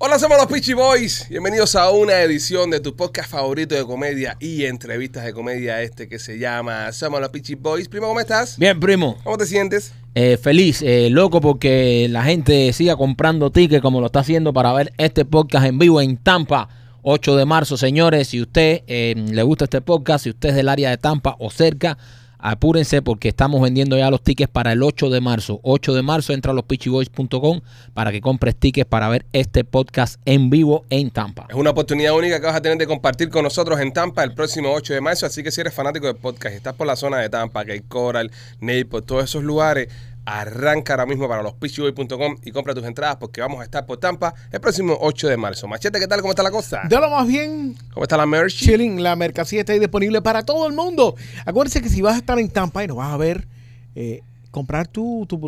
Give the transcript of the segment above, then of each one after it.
Hola, somos los Peachy Boys. Bienvenidos a una edición de tu podcast favorito de comedia y entrevistas de comedia, este que se llama Somos los Peachy Boys. Primo, ¿cómo estás? Bien, primo. ¿Cómo te sientes? Eh, feliz, eh, loco porque la gente siga comprando tickets como lo está haciendo para ver este podcast en vivo en Tampa. 8 de marzo, señores, si usted eh, le gusta este podcast, si usted es del área de Tampa o cerca, apúrense porque estamos vendiendo ya los tickets para el 8 de marzo. 8 de marzo entra a lospitchyboys.com para que compres tickets para ver este podcast en vivo en Tampa. Es una oportunidad única que vas a tener de compartir con nosotros en Tampa el próximo 8 de marzo. Así que si eres fanático del podcast y estás por la zona de Tampa, que hay Coral, Naples, todos esos lugares, arranca ahora mismo para lospitchyboys.com y compra tus entradas porque vamos a estar por Tampa el próximo 8 de marzo. Machete, ¿qué tal? ¿Cómo está la cosa? De lo más bien, ¿Cómo está la merch? chilling, la mercancía está ahí disponible para todo el mundo. Acuérdense que si vas a estar en Tampa y nos vas a ver, eh, comprar tu, tu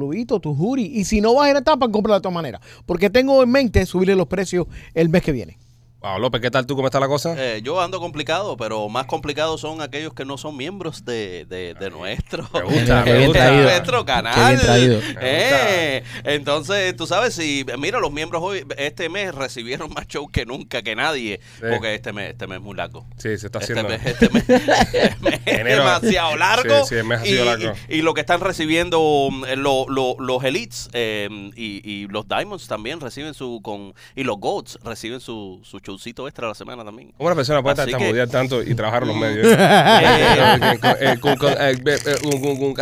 tu jury. Y si no vas a ir a Tampa, cómpralo de todas maneras. Porque tengo en mente subirle los precios el mes que viene. Wow, López, ¿qué tal tú? ¿Cómo está la cosa? Eh, yo ando complicado, pero más complicados son aquellos que no son miembros de, de, de nuestro, Me gusta, Qué me gusta. nuestro canal. Eh, entonces, tú sabes, si mira, los miembros hoy, este mes recibieron más show que nunca, que nadie, Sí. porque este mes, este mes es muy largo. Sí, se está Este haciendo. mes, este mes- este mes es demasiado largo. Sí, sí, el mes ha y, largo. y- y lo que están recibiendo mm, lo- lo- los elites eh, y, y los diamonds también reciben su con y los golds reciben su, su showcito extra la semana también. ¿Cómo una persona puede Así tartamudear que- tanto y trabajar en los medios?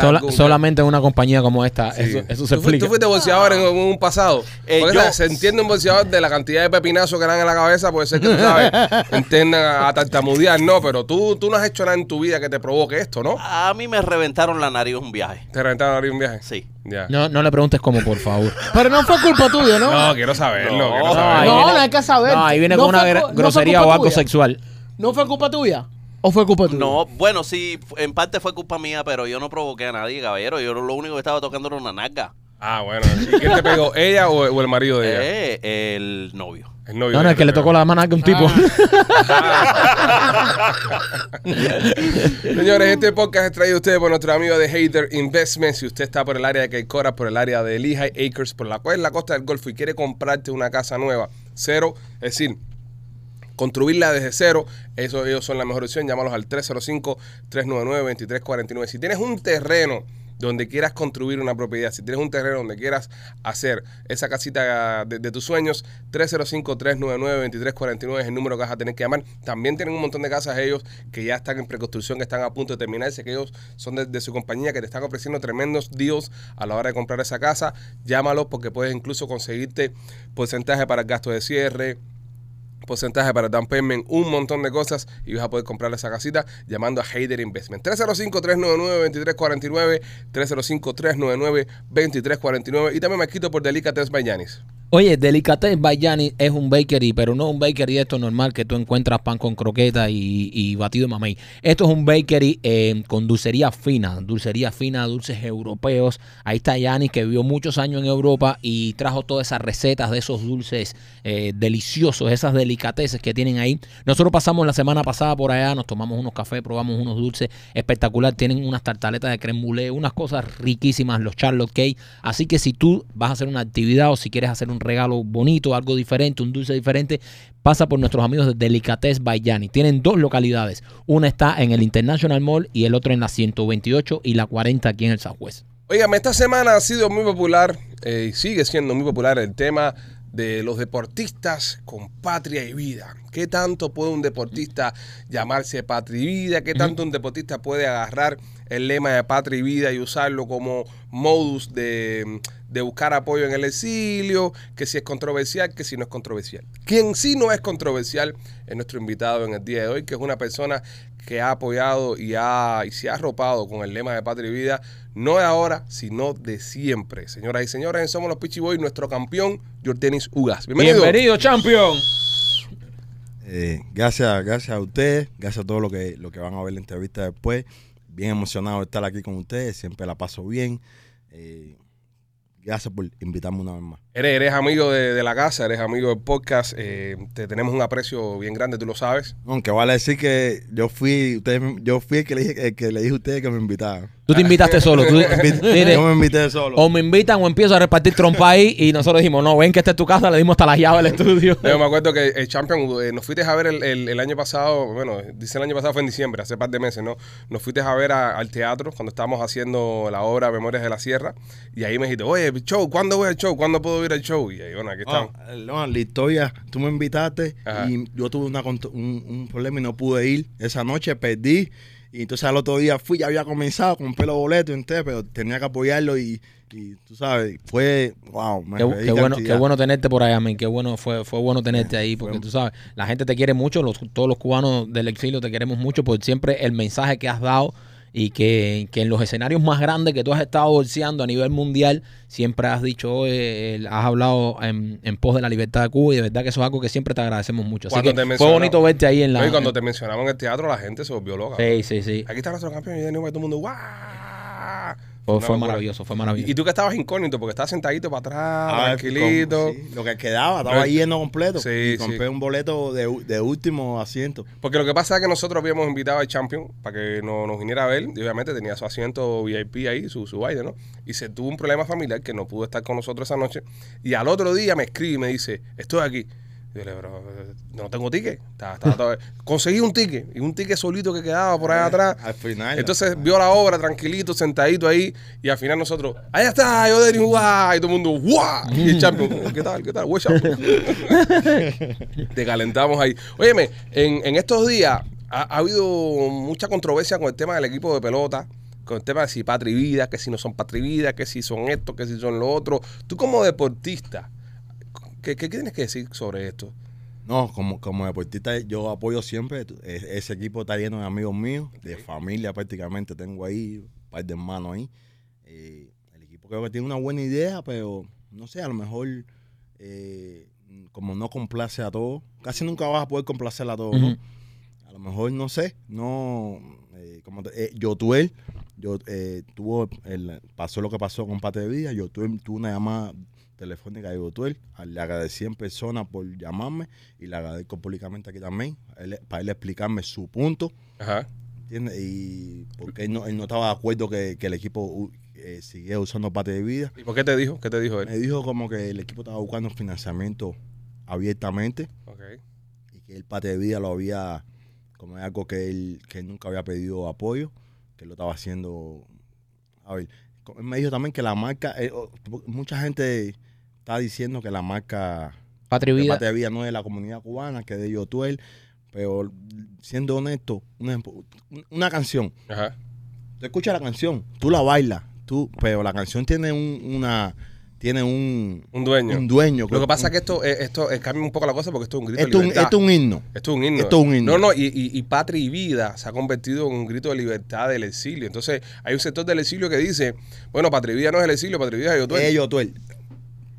Sola- solamente en una compañía como esta, Sí. eso, eso se ¿Tú, explica. tú fuiste bolseador en, un pasado. Eh, yo- se entiende un bolseador de la cantidad de pepinazos que dan en la cabeza, puede ser que tú sabes, entiendan a, a tartamudear, no, pero tú, tú no has hecho nada en tu vida que te provoque esto, ¿no? A mí me reventaron la nariz un viaje. Te reventaron ahí un viaje. Sí. Ya. No, no le preguntes cómo, por favor. Pero no fue culpa tuya, ¿no? No, quiero saberlo, No. quiero No, saberlo. No, no hay que saber. No, ahí viene No con una grosería o algo sexual. ¿No fue culpa tuya? ¿O fue culpa tuya? No, bueno, sí, en parte fue culpa mía, pero yo no provoqué a nadie, caballero. Yo lo único que estaba tocando era una naga. Ah, bueno. ¿Y quién te pegó? ¿Ella o, o el marido de ella? Eh, el novio. El novio. No, no, es que le tocó la mano a un tipo. Señores, este podcast es traído a ustedes por nuestro amigo de Hater Investments. Si usted está por el área de Caicora, por el área de Lehigh Acres, por la cual es la costa del Golfo y quiere comprarte una casa nueva, cero, es decir, construirla desde cero, eso, ellos son la mejor opción. Llámalos al 305-399-2349. Si tienes un terreno donde quieras construir una propiedad, si tienes un terreno donde quieras hacer esa casita de, tus sueños, 305-399-2349 es el número que vas a tener que llamar. También tienen un montón de casas ellos que ya están en preconstrucción, que están a punto de terminarse, que ellos son de, de su compañía, que te están ofreciendo tremendos deals a la hora de comprar esa casa. Llámalos porque puedes incluso conseguirte porcentaje para el gasto de cierre, porcentaje para el payment, un montón de cosas y vas a poder comprar esa casita llamando a Hayder Investment. 305-399-2349, 305-399-2349 y también me quito por Delicates by Yanis. Oye, Delicatessen by Gianni es un bakery, pero no un bakery esto normal que tú encuentras pan con croqueta y, batido de mamey. Esto es un bakery eh, con dulcería fina, dulcería fina, dulces europeos. Ahí está Gianni que vivió muchos años en Europa y trajo todas esas recetas de esos dulces eh, deliciosos, esas delicateces que tienen ahí. Nosotros pasamos la semana pasada por allá, nos tomamos unos cafés, probamos unos dulces espectacular. Tienen unas tartaletas de creme brûlée, unas cosas riquísimas, los Charlotte Cake. Así que si tú vas a hacer una actividad o si quieres hacer un regalo bonito, algo diferente, un dulce diferente, pasa por nuestros amigos de Delicatessen by Gianni. Tienen dos localidades. Una está en el International Mall y el otro en la 128 y la 40 aquí en el Southwest. Óigame, esta semana ha sido muy popular eh, y sigue siendo muy popular el tema de los deportistas con patria y vida. ¿Qué tanto puede un deportista llamarse patria y vida? ¿Qué tanto un deportista puede agarrar el lema de patria y vida y usarlo como modus de, de buscar apoyo en el exilio? Que si es controversial, que si no es controversial. Quien sí no es controversial es nuestro invitado en el día de hoy, que es una persona que ha apoyado y, ha, y se ha arropado con el lema de patria y vida, no de ahora, sino de siempre. Señoras y señores, Somos los Pichi Boys, nuestro campeón, Jordanis Ugas. Bienvenido. Bienvenido, champion. Eh, gracias, gracias a ustedes, gracias a todos los que, lo que van a ver la entrevista después. Bien emocionado de estar aquí con ustedes, siempre la paso bien. Eh, gracias por invitarme una vez más. Eres, eres amigo de, de la casa, eres amigo del podcast. eh, te tenemos un aprecio bien grande, tú lo sabes. Aunque vale decir que yo fui, ustedes, yo fui el que le dije, el que le dije a ustedes que me invitaban. Tú te invitaste solo. Tú, mire, Yo me invité solo. o me invitan o empiezo a repartir trompa ahí y nosotros dijimos, no, ven que esta es tu casa, le dimos hasta la llave al estudio. Yo me acuerdo que el Champion, eh, nos fuiste a ver el, el- el año pasado, bueno, dice el año pasado fue en diciembre, hace par de meses, ¿no? Nos fuiste a ver a- al teatro cuando estábamos haciendo la obra Memorias de la Sierra y ahí me dijiste, oye, show, ¿cuándo voy al show? ¿Cuándo puedo ir al show? Y ahí, bueno, aquí Ah, estamos. no, la historia, tú me invitaste Ajá. y yo tuve una, un, un problema y no pude ir. Esa noche perdí y entonces al otro día fui, ya había comenzado, compré los boletos, entonces, pero tenía que apoyarlo y, y tú sabes, fue, wow, me Qué, qué bueno, cantidad. qué bueno tenerte por allá, men. Qué bueno fue, fue bueno tenerte ahí, porque tú sabes, la gente te quiere mucho, los, todos los cubanos del exilio te queremos mucho por siempre el mensaje que has dado y que, que en los escenarios más grandes que tú has estado bolseando a nivel mundial, siempre has dicho, eh, has hablado en, en pos de la libertad de Cuba y de verdad que eso es algo que siempre te agradecemos mucho. Así Cuando que te fue bonito verte ahí en la... Oye, cuando te mencionaban en el teatro, la gente se volvió loca. Sí, sí, sí. Aquí está nuestro campeón y de nuevo todo el mundo, ¡guau! Fue, Una fue maravilloso, fue maravilloso. y tú que estabas incógnito, porque estabas sentadito para atrás, Ah, tranquilito. con- sí, lo que quedaba, estaba Pero- lleno completo. Sí, y compré sí. un boleto de, de último asiento. Porque lo que pasa es que nosotros habíamos invitado al Champion para que no- nos viniera a ver. Y obviamente tenía su asiento VIP ahí, su, su baile, ¿no? Y se tuvo un problema familiar que no pudo estar con nosotros esa noche. Y al otro día me escribe y me dice, estoy aquí. Y yo le pero eh, no tengo ticket. Todo- Conseguí un ticket. Y un ticket solito que quedaba por allá atrás. Al final. Entonces vio la obra tranquilito, sentadito ahí, y al final nosotros, allá está, yo de y todo el mundo, guau, y el champion, ¿qué tal? ¿Qué tal? Te calentamos ahí. Óyeme, en, en estos días ha, ha habido mucha controversia con el tema del equipo de pelota, con el tema de si patria y vida, que si no son patria y vida, que si son esto, que si son lo otro. Tú como deportista, ¿qué, qué tienes que decir sobre esto? No, como, como deportista yo apoyo siempre. e- Ese equipo está lleno de amigos míos, de familia prácticamente. Tengo ahí un par de hermanos ahí. Eh, el equipo creo que tiene una buena idea, pero no sé, a lo mejor eh, como no complace a todos, casi nunca vas a poder complacer a todos. A lo mejor, no sé, no... eh, como te- eh, Yotuel, yo, eh, tuvo el, pasó lo que pasó con Pate de Vida, yo tuve, tuve una llamada telefónica de Yotuel, le agradecí en persona por llamarme y le agradezco públicamente aquí también, él- para él explicarme su punto, Ajá. ¿entiendes? Y porque él no, él no estaba de acuerdo que, que el equipo eh, siguiera usando Pate de Vida. ¿Y por qué te dijo? ¿Qué te dijo él? Me dijo como que el equipo estaba buscando financiamiento abiertamente Ok. y que el Pate de Vida lo había, como es algo que él, que él nunca había pedido apoyo, que él lo estaba haciendo. A ver, él me dijo también que la marca, eh, mucha gente está diciendo que la marca Patria vida. Pate de Vida no es de la comunidad cubana, que es de Yotuel, pero siendo honesto, un ejemplo, una canción, Ajá. tú escuchas la canción, tú la bailas, tú, pero la canción tiene un, una, tiene un, Un dueño. un dueño. Lo que pasa es que esto, eh, esto eh, cambia un poco la cosa porque esto es un grito esto, de es un- libertad. esto es un himno. Esto es un himno. Esto es un himno. No, no, y, y, y patria y vida se ha convertido en un grito de libertad del exilio. Entonces, hay un sector del exilio que dice, bueno, patria y vida no es el exilio, patria y vida es yo Es Yotuel.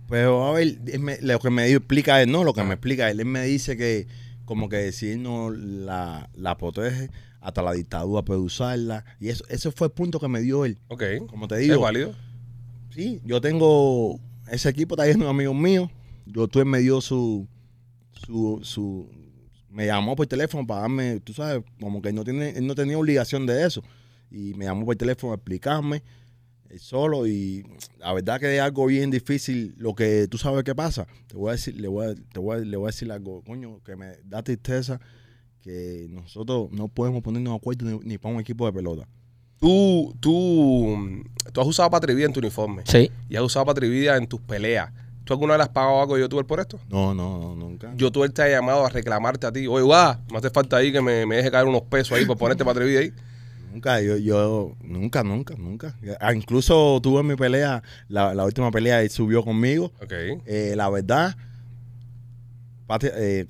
Pero a ver, él me- lo que me explica él, no, lo que me explica él, él me dice que como que él no la, la protege, hasta la dictadura puede usarla. Y eso, ese fue el punto que me dio él. Ok. Como te ¿Es digo, válido? sí, yo tengo ese equipo está lleno de amigos míos. Yotuel me dio su, su, su, me llamó por teléfono para darme, tú sabes, como que él no tiene, él no tenía obligación de eso. Y me llamó por teléfono a explicarme él solo y la verdad que es algo bien difícil lo que tú sabes que pasa. Te voy a decir, le voy a, te voy a- le voy a decir algo, coño, que me da tristeza que nosotros no podemos ponernos de acuerdo ni, ni para un equipo de pelota. Tú, tú, tú has usado patria y vida en tu uniforme. Sí. Y has usado patria y vida en tus peleas. ¿Tú alguna vez has pagado algo a YouTuber por esto? No, no, no, nunca. YouTuber te ha llamado a reclamarte a ti. Oye, guau, me hace falta ahí que me, me deje caer unos pesos ahí por ponerte patria y vida ahí. Nunca, yo, yo, nunca, nunca, nunca. Ah, incluso tuve mi pelea, la, la última pelea, él subió conmigo. Eh, la verdad, Patria, eh,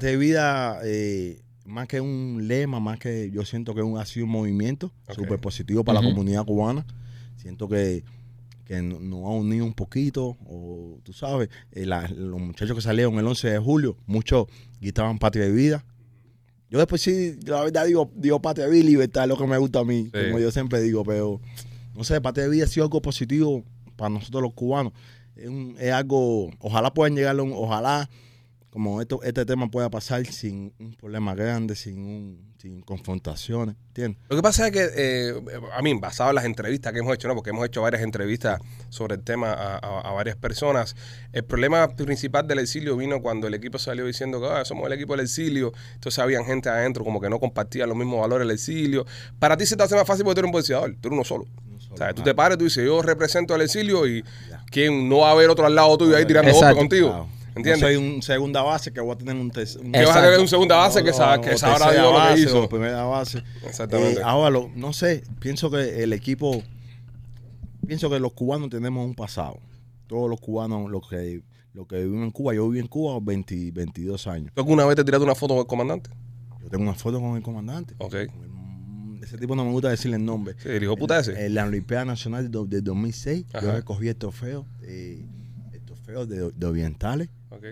de Vida, eh, más que un lema, más que yo siento que un, ha sido un movimiento súper positivo para la comunidad cubana. Siento que, que no- nos ha unido un poquito, o tú sabes, eh, la- los muchachos que salieron el 11 de julio, muchos gritaban Patria de Vida. Yo después sí, la verdad digo, digo Patria de Vida y libertad es lo que me gusta a mí, Sí. como yo siempre digo, pero no sé, Patria de Vida ha sido algo positivo para nosotros los cubanos. es, un- es algo, ojalá puedan llegar, ojalá como esto, este tema pueda pasar sin un problema grande, sin, un, sin confrontaciones, ¿entiendes? Lo que pasa es que, eh, a mí, basado en las entrevistas que hemos hecho, ¿no? porque hemos hecho varias entrevistas sobre el tema a, a- a varias personas, el problema principal del exilio vino cuando el equipo salió diciendo que "Ah, somos el equipo del exilio, entonces habían gente adentro como que no compartía los mismos valores del exilio. Para ti se te hace más fácil porque tú eres un boxeador, tú eres uno solo. O sea, tú te pares, tú dices, yo represento al exilio y. ¿quién no va a haber otro al lado tuyo ahí tirando golpes contigo? Claro. ¿Entiendes? No soy un segunda base que voy a tener un... un que vas a tener un segunda base que, sa- que sabrá Dios lo que base, hizo. o primera base. Exactamente. Eh, ahora, lo- no sé, pienso que el equipo, pienso que los cubanos tenemos un pasado. Todos los cubanos, los que, los que viven en Cuba, yo viví en Cuba 20, 22 años. ¿Tú alguna vez te tiraste una foto con el comandante? Yo tengo una foto con el comandante. Ok. Ese tipo no me gusta decirle el nombre. Sí, el hijo puta ese. En la Olimpiada Nacional de, de 2006, Ajá. yo recogí el trofeo, eh, trofeo de, de Orientales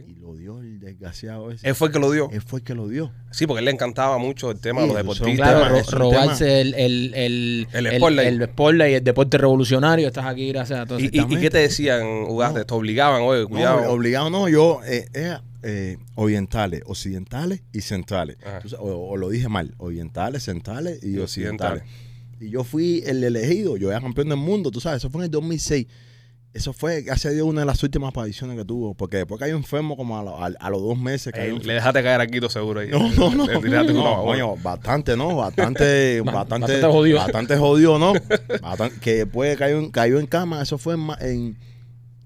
y lo dio el desgraciado ese. Él fue el que lo dio. Él fue el que lo dio. Sí, porque a él le encantaba mucho el tema Sí, de los deportistas. Claro, ro- robarse el, el, el, El el spotlight y el deporte revolucionario. Estás aquí gracias a todos. ¿Y, y, y qué te decían, Ugarte? No. ¿Te obligaban? Oye, No, cuidado. obligado no, yo eh, era eh, orientales, occidentales y centrales. O, o lo dije mal, orientales, centrales y, Y occidentales. occidentales. Y yo fui el elegido, yo era campeón del mundo, tú sabes, eso fue en el 2006. Eso fue, a Dios, una de las últimas apariciones que tuvo. Porque después cayó enfermo como a, lo- a- a los dos meses. cayó enfermo. le dejaste caer aquí todo seguro ahí. No, no, no. Le No, coño, bastante, ¿no? Bastante, Ba- bastante, bastante jodido. Bastante jodido, ¿no? Que después cayó en, cayó en cama, eso fue en, ma- en-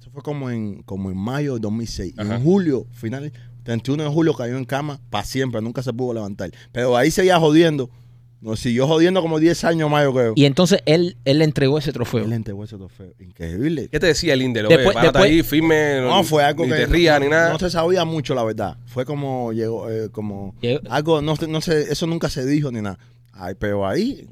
eso fue como en, como en mayo de 2006. Y en julio, final, 31 de julio cayó en cama para siempre, nunca se pudo levantar. Pero ahí seguía jodiendo. Nos siguió jodiendo como 10 años más, yo creo. Y entonces él, él le entregó ese trofeo. Él entregó ese trofeo. Increíble. ¿Qué te decía el Indel? Después- después- ahí, firme. No, fue algo ni que te rías no, ni nada. no se sabía mucho, la verdad. Fue como llegó, eh, como Llegó- algo, no, sé- no sé, eso nunca se dijo ni nada. Ay, pero ahí,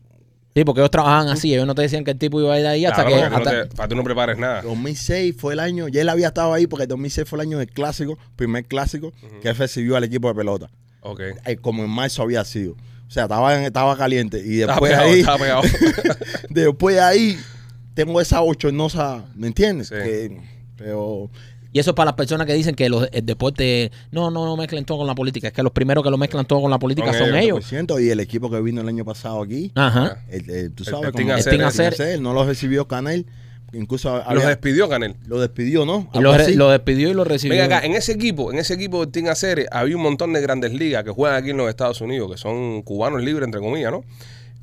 Sí, porque ellos trabajaban así. Ellos no te decían que el tipo iba a ir ahí hasta Claro, que. tú no hasta- te- para que tú no prepares nada. 2006 fue el año, ya él había estado ahí porque el 2006 fue el año del clásico, primer clásico, que él recibió al equipo de pelota. Ok. Eh, Como en marzo había sido. O sea, estaba, en- estaba caliente. Y Estaba después pegado, ahí, estaba pegado. después ahí, tengo esa bochornosa, ¿me entiendes? Sí. Que- pero Y eso es para las personas que dicen que los, el deporte. No, no, no mezclen todo con la política. Es que los primeros que lo mezclan todo con la política Son son ellos, ellos. 100%, y el equipo que vino el año pasado aquí, Ajá. el- el- tú El- sabes, el El Acer, Team el- Acer. Acer, no lo recibió Canel, incluso Los había- despidió Canel. lo despidió, ¿no? Y Algo lo, re- así. lo despidió y lo recibió. Venga acá, en ese equipo, en ese equipo del Team Aceres, había un montón de grandes ligas que juegan aquí en los Estados Unidos, que son cubanos libres, entre comillas, ¿no?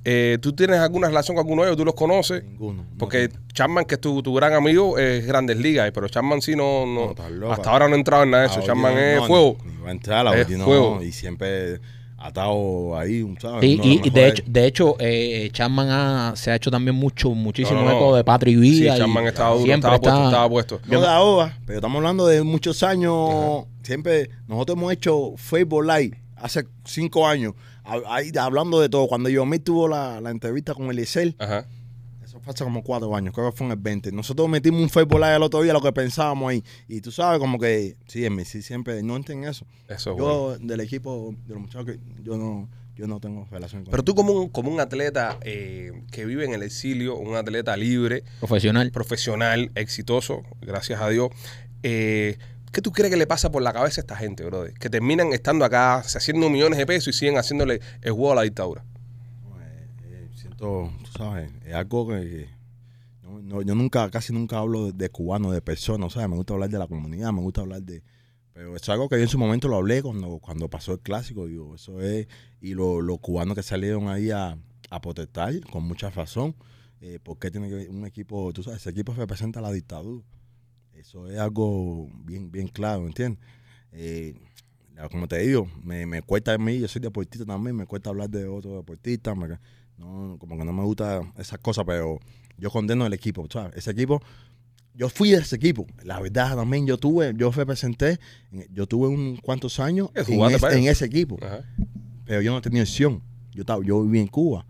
Eh, ¿Tú tienes alguna relación con alguno de ellos? ¿Tú los conoces? Ninguno. no Porque. Chapman, que es tu, tu gran amigo, es Grandes Ligas, pero Chapman sí no, no, No, estás loco. hasta ahora no ha entrado en nada de eso. Ah, Chapman oye, es no, fuego. Ni, ni va a entrar, la Es no, fuego. y siempre atado ahí, ¿sabes? Sí, y, de hecho, de hecho eh, Chapman ha- se ha hecho también mucho, muchísimo No, no, no. eco de Patria y Sí, Vida. y Chapman estaba duro, siempre estaba puesto, está- estaba puesto. No de ahora, pero estamos hablando de muchos años. Siempre nosotros hemos hecho Facebook Live hace cinco años, ahí hablando de todo. Cuando Yomir tuvo la, la entrevista con Eliezer, Ajá. Eso fue hace como cuatro años, creo que fue en el 20. Nosotros metimos un Facebook Live el otro día, lo que pensábamos ahí. Y tú sabes, como que, sí, en mí sí siempre, no entienden eso. Eso es Yo, bueno. del equipo, de los muchachos, yo no, yo no tengo relación con Pero tú como un, como un atleta eh, que vive en el exilio, un atleta libre, profesional. profesional, exitoso, gracias a Dios. Eh, ¿Qué tú crees que le pasa por la cabeza a esta gente, brother? Que terminan estando acá, se haciendo millones de pesos y siguen haciéndole el juego a la dictadura. Eh, eh, siento, es algo que, no, no, yo nunca, casi nunca hablo de, de cubanos, de personas, ¿sabes? Me gusta hablar de la comunidad, me gusta hablar de... Pero es algo que yo en su momento lo hablé cuando, cuando pasó el clásico, digo, eso es... Y lo- los cubanos que salieron ahí a, a protestar, con mucha razón, eh, porque tiene que un equipo, tú sabes, ese equipo representa la dictadura. Eso es algo bien, bien claro, ¿entiendes? Eh, como te digo, me, me cuesta a mí, yo soy deportista también, me cuesta hablar de otros deportistas, no, como que no me gusta esas cosas, pero yo condeno el equipo, ¿sabes? Ese equipo, yo fui de ese equipo, la verdad también yo tuve, yo representé, yo tuve un cuantos años en, es- en ese equipo, Ajá. pero yo no tenía opción, yo, estaba, yo vivía en Cuba.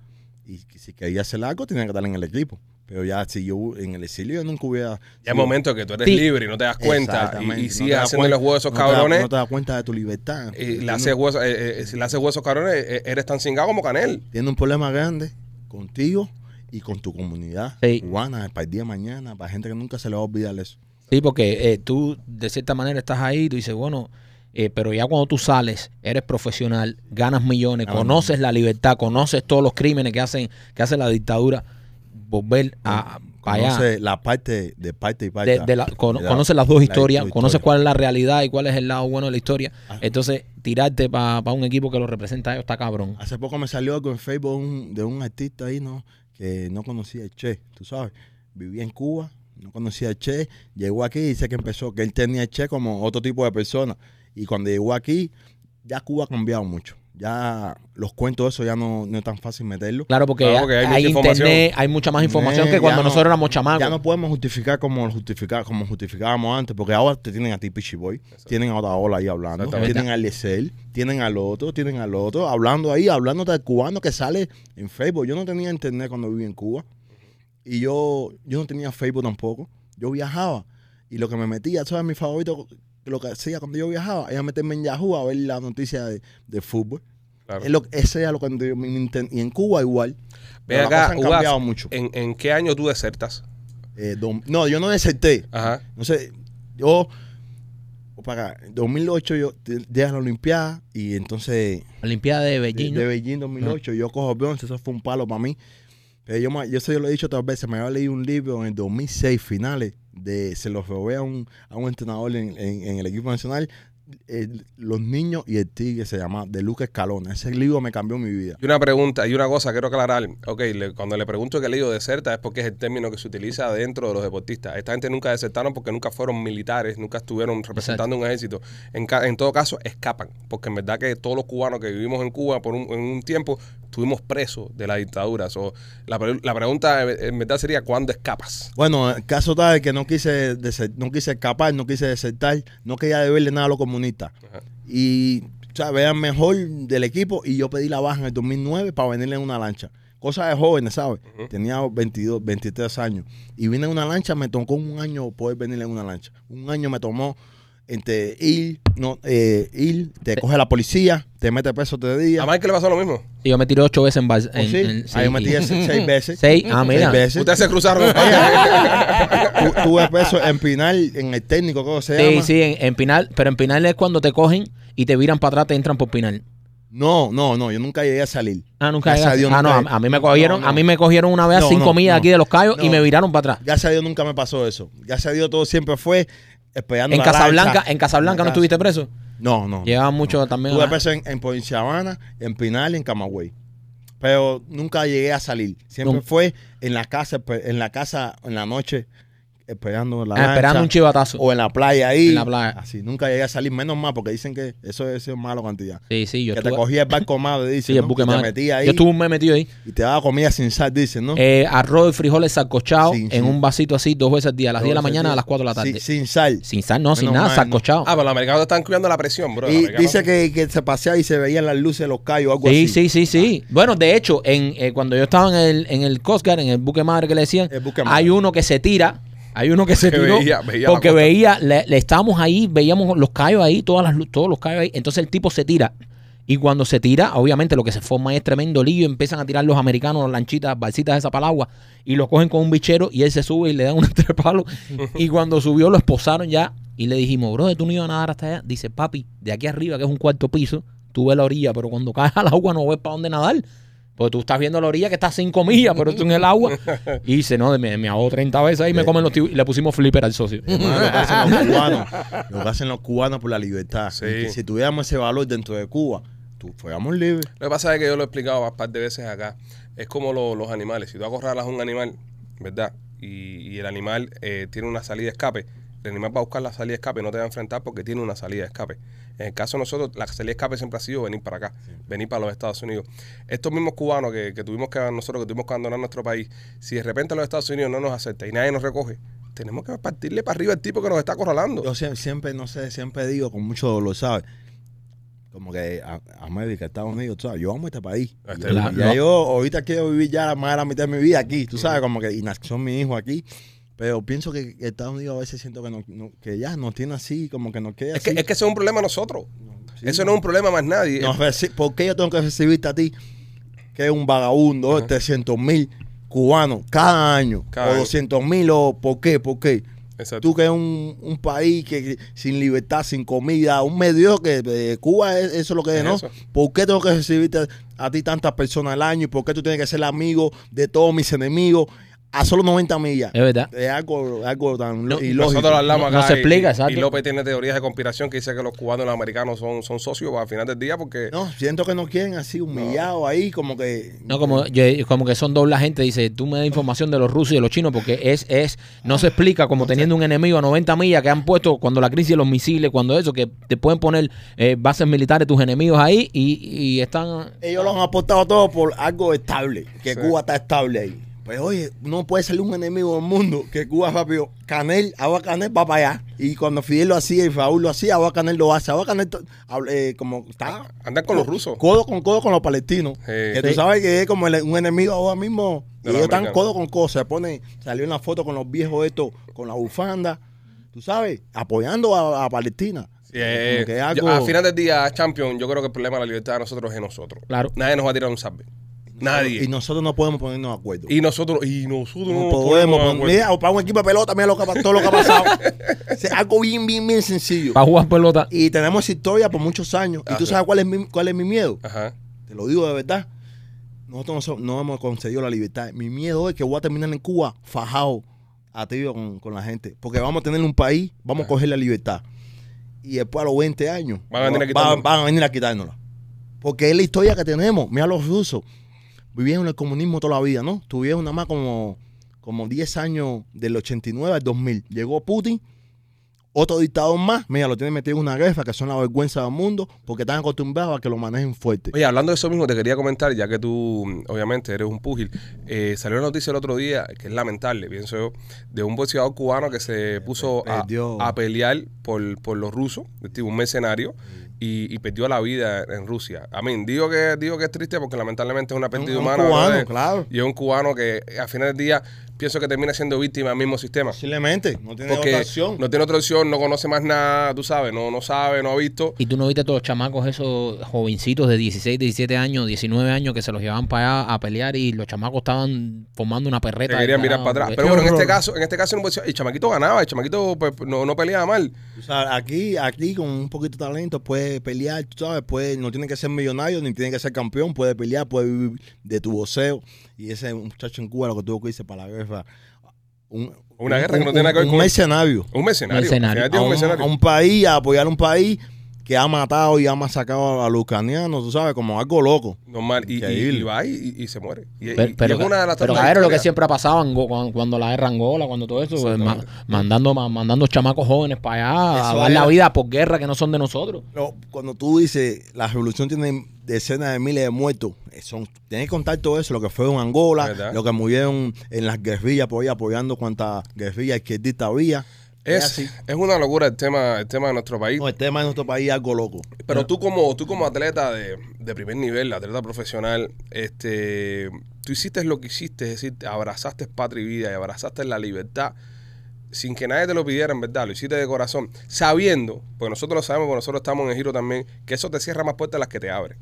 Y si quería hacer algo tenía que estar en el equipo, pero ya si yo en el exilio yo nunca hubiera... Ya es momento que tú eres Sí. libre y no te das cuenta y, y No sigues haciendo los cuenta- a esos no te cabrones. no te das cuenta de tu libertad. y le haces huesos, eh, eh, si le haces huesos cabrones, eh, eres tan cingado como Canel. tiene un problema grande contigo y con tu comunidad Sí. cubana para el día de mañana, para gente que nunca se le va a olvidar eso. Sí, porque eh, tú de cierta manera estás ahí, tú dices, bueno, eh, pero ya cuando tú sales, eres profesional, ganas millones, conoces la libertad, conoces todos los crímenes que hacen, que hace la dictadura, volver a, allá. Conoce la parte de parte y parte. de- de la- cono- de la- conoces las dos historias, historia. conoces cuál es la realidad y cuál es el lado bueno de la historia. Ah. Entonces, tirarte para un equipo que lo representa a ellos está cabrón. Hace poco me salió algo en Facebook un- de un artista ahí, ¿no? Que no conocía el Che, tú sabes. Vivía en Cuba, no conocía el Che. Llegó aquí y dice que empezó, que él tenía el Che como otro tipo de persona. Y cuando llegó aquí, ya Cuba ha cambiado mucho. Ya los cuentos, eso ya no, no es tan fácil meterlo. Claro, porque, Claro, porque hay internet, hay mucha más información Eh, que cuando no- nosotros éramos chamacos. Ya no podemos justificar como justificar, como justificábamos antes, porque ahora te tienen a ti Pichi Boy, tienen a Otaola ahí hablando, tienen a Liesel, tienen al otro, tienen al otro, hablando ahí, hablando del cubano que sale en Facebook. Yo no tenía internet cuando viví en Cuba y yo, yo no tenía Facebook tampoco. Yo viajaba y lo que me metía, ¿sabes? Mi favorito, lo que hacía cuando yo viajaba, era meterme en Yahoo a ver la noticia de, de fútbol. Claro. Es lo- ese era lo que yo- mi- mi inten- y en Cuba igual. Las acá, han cambiado mucho. ¿en, en qué año tú desertas? Eh, no, yo no deserté. Ajá. No sé, yo, para 2008 yo llegué a la Olimpiada y entonces Olimpiada de de, Beijing. de ¿no? Beijing 2008 yo cojo bronce, eso fue un palo para mí. Pero yo, me- yo eso yo lo he dicho otras veces, me había leído un libro en el 2006, finales, de se los robé a un, a un entrenador en, en- en el equipo nacional, el- Los niños y el tigre se llama, de Lucas Escalona. Ese libro me cambió mi vida. Y una pregunta, y una cosa quiero aclarar. Ok, le- cuando le pregunto que le digo deserta es porque es el término que se utiliza dentro de los deportistas. Esta gente nunca desertaron porque nunca fueron militares, nunca estuvieron representando un ejército. En, en todo caso, escapan. Porque en verdad que todos los cubanos que vivimos en Cuba por un, en un tiempo estuvimos presos de la dictadura. So, la, pre- la pregunta en verdad sería: ¿cuándo escapas? Bueno, el caso tal es que no quise, no quise escapar, no quise desertar, no quería deberle nada a los comunistas. Ajá. Y, o sea, vean mejor del equipo y yo pedí la baja en el 2009 para venirle en una lancha. Cosa de jóvenes, ¿sabes? Tenía 22, 23 años. Y vine en una lancha, me tocó un año poder venirle en una lancha. Un año me tomó entre ir, no, eh, ir, te coge la policía, te mete preso tres días. ¿A Mike le pasó lo mismo? Sí, yo me tiré ocho veces en, Bar- ¿Oh, sí? sí. me metí ese- seis veces. Seis, ah, mira. Seis veces. Ustedes se cruzaron. Tu- Tuve preso en Pinal, en el técnico, ¿cómo se Sí, llama? sí, en, en Pinal, pero en Pinal es cuando te cogen y te viran para atrás, te entran por Pinal. No, no, no, yo nunca llegué a salir. Ah, nunca Gracias a. Dios Ah, no, a, a mí me cogieron, No, no. a mí me cogieron una vez a cinco no, millas no. aquí de los Cayos y No. me viraron para atrás. Gracias a Dios nunca me pasó eso. Gracias a Dios todo siempre fue esperando En la Casablanca, en Casablanca no estuviste preso. No, no. Llegaban mucho también. Estuve preso en, en Provincia Habana, en Pinal y en Camagüey. Pero nunca llegué a salir. Siempre No. fue en la casa, espe- en la casa, en la noche, esperando la Ah, esperando lancha, un chivatazo. O en la playa ahí. En la playa. Así, nunca llegué a salir. Menos mal, porque dicen que eso es, eso es malo cantidad. Sí, sí, yo que te estuve, cogía el barco madre, dicen, sí, el ¿no? buque Y te madre. metía ahí Yo estuve un mes metido ahí. y te daba comida sin sal, dicen, ¿no? Eh, arroz y frijoles salcochados Sí, en sí. un vasito así dos veces al día, a las 10 de la mañana, a las 4 de la tarde. Sí, sin sal. Sin sal, no, sin Menos nada, mal, salcochado. ah, pero los americanos están cuidando la presión, bro. Y dice que, que se paseaba y se veían las luces de los callos, algo Sí, así. sí, sí, sí. Bueno, de hecho, en, eh, cuando yo estaba en el, en el Coast Guard, en el buque madre que le decían, hay uno que se tira, hay uno que se tiró, veía- veía la porque veía, le, le estábamos ahí, veíamos los callos ahí, todas las, todos los callos ahí. Entonces el tipo se tira. Y cuando se tira, obviamente lo que se forma es tremendo lío. Empiezan a tirar los americanos, las lanchitas, balsitas de esa palagua, y lo cogen con un bichero y él se sube y le dan un tres palos. y cuando subió lo esposaron ya y le dijimos, bro, tú no ibas a nadar hasta allá. Dice, papi, de aquí arriba, que es un cuarto piso, tú ves la orilla, pero cuando caes al agua no ves para dónde nadar. Porque tú estás viendo la orilla que está a 5 millas, pero tú en el agua. Y dice, no, me, me ahogó 30 veces ahí me comen los tiburones. Y le pusimos flipper al socio. Hermano, lo que hacen los cubanos, lo que hacen los cubanos por la libertad. Sí. Que si tuviéramos ese valor dentro de Cuba, tú fuéramos libres. Lo que pasa es que yo lo he explicado un par de veces acá. Es como lo- los animales. Si tú acorralas a un animal, ¿verdad? Y, y el animal eh, tiene una salida de escape, el animal va a buscar la salida de escape, no te va a enfrentar porque tiene una salida de escape. En el caso de nosotros, la salida de escape siempre ha sido venir para acá, venir para los Estados Unidos. Estos mismos cubanos que, que tuvimos que nosotros que tuvimos que abandonar nuestro país, si de repente los Estados Unidos no nos acepta y nadie nos recoge, tenemos que partirle para arriba al tipo que nos está acorralando. Yo sie- siempre, no sé, siempre digo con mucho dolor, ¿sabes? Como que a- América, Estados Unidos, tú sabes, yo amo este país. Este Y yo- ya no. yo ahorita quiero vivir ya más de la mitad de mi vida aquí, tú sabes, como que y nació mi hijo aquí. Pero pienso que Estados Unidos a veces siento que, no, no- que ya nos tiene así, como que nos queda Es que, así. es que ese es un problema de nosotros. Sí. Eso no es un problema más nadie. ¿Por qué yo tengo que recibirte a ti, que es un vagabundo, de 300 mil cubanos cada año? Cada o año. 200 mil, o ¿por qué? ¿Por qué? Exacto. Tú que es un, un país que, que sin libertad, sin comida, un medio que eh, Cuba es, eso es lo que es, Es ¿no? eso. ¿Por qué tengo que recibirte a, a ti tantas personas al año? ¿Y por qué tú tienes que ser amigo de todos mis enemigos a solo 90 millas? Es verdad. Es algo, algo tan No, ilógico. Nosotros lo hablamos No- no acá se y- explica, y, exacto. y López tiene teorías de conspiración que dice que los cubanos y los americanos son, son socios al final del día porque No, siento que no quieren así humillados ahí, como que... No, como, yo- como que son doble gente, dice, tú me das información de los rusos y de los chinos porque es, es, no se explica como teniendo un enemigo a 90 millas que han puesto cuando la crisis de los misiles, cuando eso, que te pueden poner eh, bases militares tus enemigos ahí y, y están... Ellos lo han aportado todo por algo estable, que Sí. Cuba está estable ahí. Pues oye, no puede salir un enemigo del mundo, que Cuba rápido, Canel, Agua Canel va para allá. Y cuando Fidel lo hacía y Raúl lo hacía, Agua Canel lo hace. Agua Canel, eh, como está andan con los rusos. codo con codo con los palestinos. Sí. que tú Sí. sabes que es como el- un enemigo ahora mismo. Y ellos están codo con codo. Se pone, salió en la foto con los viejos estos, con la bufanda, tú sabes, apoyando a, a Palestina. Que yo- algo- al final del día, Champion, yo creo que el problema de la libertad de nosotros es nosotros. Claro. Nadie nos va a tirar un salve. Nadie. Y nosotros no podemos ponernos de acuerdo. Y nosotros, y nosotros no, No nos podemos. acuerdo. Mira, para un equipo de pelota, mira lo que, todo lo que ha pasado. Es algo bien, bien, bien sencillo. Para jugar pelota. Y tenemos esa historia por muchos años. Y tú sabes cuál es mi, cuál es mi miedo. Ajá. Te lo digo de verdad. Nosotros no, so- no hemos concedido la libertad. Mi miedo es que voy a terminar en Cuba fajado a tiro con, con la gente. Porque vamos a tener un país, vamos a coger la libertad. Y después a los 20 años Van a venir a va- van a venir a quitárnosla. Porque es la historia que tenemos. Mira los rusos. Vivieron el comunismo toda la vida, ¿no? Tuvieron nada más como, como 10 años del 89 al 2000. Llegó Putin, otro dictador más. Mira, lo tienen metido en una guerra que son la vergüenza del mundo porque están acostumbrados a que lo manejen fuerte. Oye, hablando de eso mismo, te quería comentar, ya que tú, obviamente, eres un púgil. eh, salió una noticia el otro día, que es lamentable, pienso yo, de un boxeador cubano que se puso a, pelear por, por los rusos, tipo un mercenario, y, y perdió la vida en Rusia. A mí, digo que, digo que es triste porque lamentablemente es una Un, pérdida un humana. cubano, ¿verdad? claro. Y es un cubano que al final del día pienso que termina siendo víctima del mismo sistema. Posiblemente, no tiene Porque otra opción. no tiene otra opción, no conoce más nada, tú sabes, no, no sabe, no ha visto. Y tú no viste todos los chamacos, esos jovencitos de 16, 17 años, 19 años que se los llevaban para allá a pelear y los chamacos estaban formando una perreta. Te querían mirar para atrás. Pero bueno, en este caso, en este caso no puede ser- el chamaquito ganaba, el chamaquito pues, no, no peleaba mal. O sea, aquí, aquí con un poquito de talento puede pelear, tú sabes, puede, no tiene que ser millonario ni tiene que ser campeón, puede pelear, puede vivir de tu boxeo. Y ese muchacho en Cuba lo que tuvo que irse para la guerra. Un, Una guerra que no tiene nada que ver un con- mercenario. Un mercenario. Mercenario. A un un, mercenario. a un país, a apoyar un país que ha matado y ha masacrado a los ucranianos, tú sabes, como algo loco. Normal. Y, y, y va y, y se muere. Y, y- Pero, y pero, es una de las pero lo que siempre ha pasado en cuando, cuando la guerra Angola, cuando todo eso, pues, ma- mandando, ma- mandando chamacos jóvenes para allá a dar era- la vida por guerra que no son de nosotros. No, cuando tú dices la revolución tiene decenas de miles de muertos, eh, son, tienes que contar todo eso, lo que fue en Angola, ¿Verdad? lo que murieron en las guerrillas por ahí apoyando cuantas guerrillas izquierdistas había. Es, es una locura el tema, el tema de nuestro país. No, el tema de nuestro país es algo loco. Pero tú como, tú como atleta de, de primer nivel, atleta profesional, este, tú hiciste lo que hiciste, es decir, abrazaste patria y vida y abrazaste la libertad sin que nadie te lo pidiera, en verdad, lo hiciste de corazón, sabiendo, porque nosotros lo sabemos, porque nosotros estamos en el giro también, que eso te cierra más puertas de las que te abre.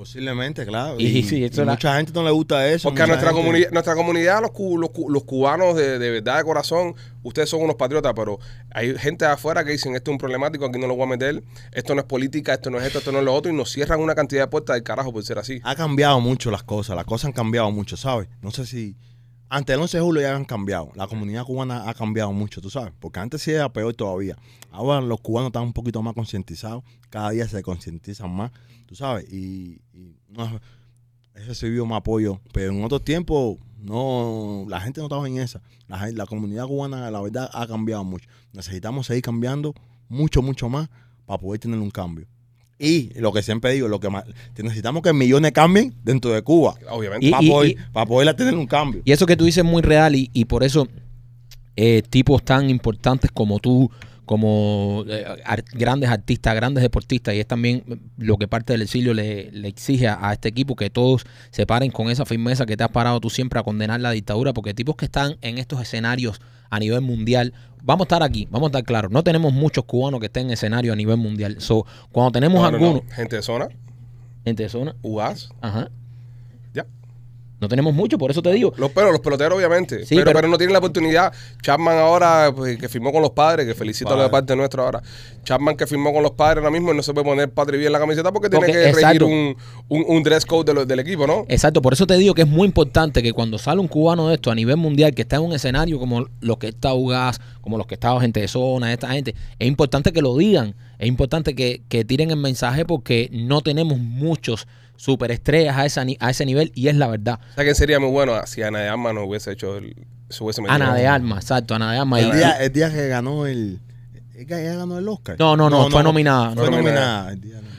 Posiblemente, claro. Y Y, sí, y la- mucha gente no le gusta eso. Porque a nuestra gente- comunidad, nuestra comunidad, los, cu- los, cu- los cubanos de, de verdad de corazón, ustedes son unos patriotas, pero hay gente de afuera que dicen esto es un problemático, aquí no lo voy a meter, esto no es política, esto no es esto, esto no es lo otro, y nos cierran una cantidad de puertas del carajo por ser así. Ha cambiado mucho las cosas, las cosas han cambiado mucho, ¿sabes? No sé si... Antes del 11 de julio ya han cambiado. La comunidad cubana ha cambiado mucho, tú sabes. Porque antes sí era peor todavía. Ahora los cubanos están un poquito más concientizados. Cada día se concientizan más, tú sabes. Y, y no, he recibido más apoyo. Pero en otros tiempos, no, la gente no estaba en esa. La, la comunidad cubana, la verdad, ha cambiado mucho. Necesitamos seguir cambiando mucho, mucho más para poder tener un cambio. Y lo que siempre digo, lo que más, necesitamos que millones cambien dentro de Cuba. Obviamente. Y- para, poder, para poder tener un cambio. Y eso que tú dices es muy real y, y por eso eh, tipos tan importantes como tú, como eh, grandes artistas, grandes deportistas, y es también lo que parte del exilio le, le exige a, a este equipo que todos se paren con esa firmeza que te has parado tú siempre a condenar la dictadura, porque tipos que están en estos escenarios a nivel mundial, vamos a estar aquí, vamos a estar claros, no tenemos muchos cubanos que estén en escenario a nivel mundial. So, cuando tenemos No, no, no. algunos, Gente de zona, gente de zona, UAS, ajá. No tenemos mucho, por eso te digo. Los, pero los peloteros, obviamente. Sí, pero, pero- pero no tienen la oportunidad. Chapman ahora, pues, que firmó con los padres, que felicito Padre. de parte nuestra ahora. Chapman que firmó con los padres ahora mismo y no se puede poner Patri bien en la camiseta porque, Porque- tiene que regir un, un, un dress code de del equipo, ¿no? Exacto, por eso te digo que es muy importante que cuando sale un cubano de esto a nivel mundial, que está en un escenario como los que está Ugas, como los que está gente de zona, esta gente, es importante que lo digan, es importante que, que tiren el mensaje porque no tenemos muchos superestrellas a, esa, a ese nivel y es la verdad. O sea, que sería muy bueno si Ana de Armas no hubiese hecho el, se hubiese. Ana de Armas, exacto, Ana de Armas. El día, el día que ganó el. ¿Es que ella ganó el Oscar? No, no, no, fue nominada. Fue No nominada.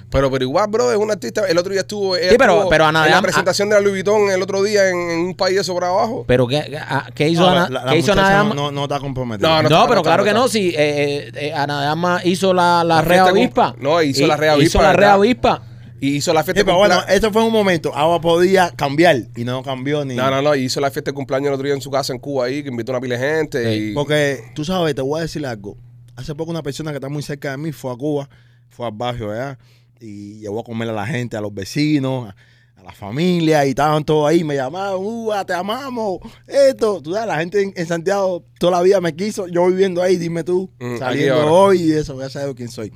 Pero, pero igual, bro, es un artista. El otro día estuvo. Sí, pero- estuvo pero Ana de en la Armas- presentación de la Louis Vuitton el otro día en, en un país de sobre abajo. Pero ¿qué, a- qué hizo No, Ana, la- la ¿qué hizo Ana de Armas? no, no, no está comprometida. No, No, está, pero está, claro no que no, si eh, eh, Ana de Armas hizo la, la, La rea avispa. no, hizo la rea Hizo avispa, la rea avispa. Y hizo la fiesta Sí, pero de bueno, cumpleaños. eso fue un momento. Agua podía cambiar y no cambió ni. No, no, no. y Hizo la fiesta de cumpleaños el otro día en su casa en Cuba ahí, que invitó a una pila de gente. Sí, y- Porque tú sabes, te voy a decir algo. Hace poco una persona que está muy cerca de mí fue a Cuba, fue al barrio, ¿verdad? Y llevó a comer a la gente, a los vecinos, a, a la familia, y estaban todos ahí, me llamaban, ¡Uva, te amamos! Esto, tú sabes, la gente en, en Santiago toda la vida me quiso, yo viviendo ahí, dime tú, Mm, saliendo hoy y eso, ya sabes quién soy.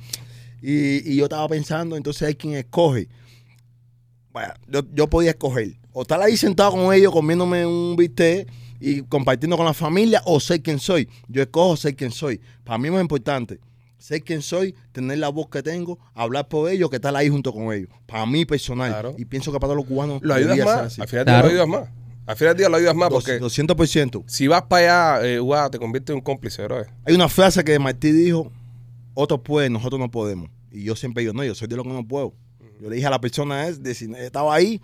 Y, y yo estaba pensando, entonces hay quien escoge. Bueno, yo, yo podía escoger. O estar ahí sentado con ellos comiéndome un bistec y compartiendo con la familia o ser quien soy. Yo escojo ser quien soy. Para mí es más importante ser quien soy, tener la voz que tengo, hablar por ellos, que estar ahí junto con ellos. Para mí personal. Claro. Y pienso que para todos los cubanos lo ayudas más. así. Al final Claro. lo ayudas más. Al final del día lo ayudas más porque 200%. si vas para allá, eh, guau, te conviertes en un cómplice, bro. Hay una frase que Martí dijo, otros pueden, nosotros no podemos. Y yo siempre digo, no, yo soy de lo que no puedo. Yo le dije a la persona, es, de, si estaba ahí,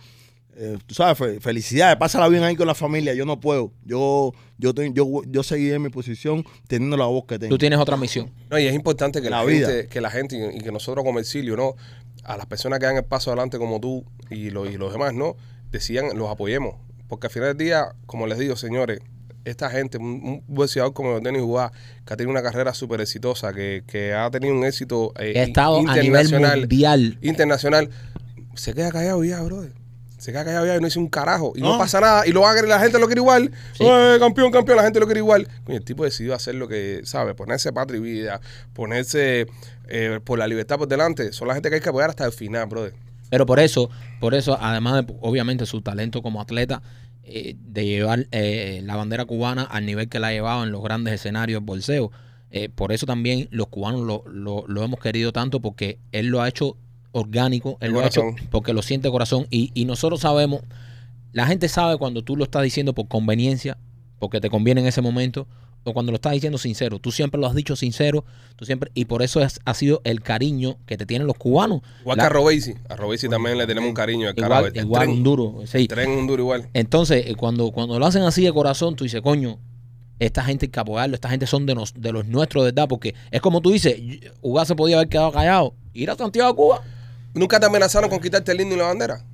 eh, tú sabes, fe- felicidades, pásala bien ahí con la familia, yo no puedo. Yo yo ten- yo, yo seguiré en mi posición teniendo la voz que tengo. Tú tienes otra misión. No, y es importante que la, La vida. gente, que la gente y que nosotros como exilio, ¿no? A las personas que dan el paso adelante como tú y, lo- y los demás, ¿no? Decían, los apoyemos. Porque al final del día, como les digo, señores, esta gente, un, un boxeador como Denis Jugá, que ha tenido una carrera súper exitosa, que, que ha tenido un éxito eh, estado a nivel mundial. internacional, se queda callado ya, brother. Se queda callado ya y no dice un carajo. Y no, No. pasa nada. Y lo va a querer, la gente lo quiere igual. Sí. Eh, campeón, campeón, la gente lo quiere igual. Coño, el tipo decidió hacer lo que sabe, ponerse patria y vida, ponerse eh, por la libertad por delante. Son la gente que hay que apoyar hasta el final, brother. Pero por eso, por eso, además de obviamente su talento como atleta, eh, de llevar eh, la bandera cubana al nivel que la ha llevado en los grandes escenarios del bolseo, eh, por eso también los cubanos lo, lo- lo hemos querido tanto porque él lo ha hecho orgánico, él lo ha hecho porque lo siente corazón. Y, y nosotros sabemos, la gente sabe cuando tú lo estás diciendo por conveniencia, porque te conviene en ese momento, cuando lo estás diciendo sincero. Tú siempre lo has dicho sincero, tú siempre, y por eso es- ha sido el cariño que te tienen los cubanos. Igual La- que a Robesi. A Robesi también le tenemos un cariño. El igual, El igual tren. un duro. sí. Tren un duro igual. Entonces, eh, cuando, cuando lo hacen así de corazón, tú dices, coño, esta gente hay que apoyarlo, esta gente son de, nos, de los nuestros, de verdad, porque es como tú dices, Uga se podía haber quedado callado, ir a Santiago de Cuba. ¿Nunca te amenazaron con quitarte el himno y la bandera?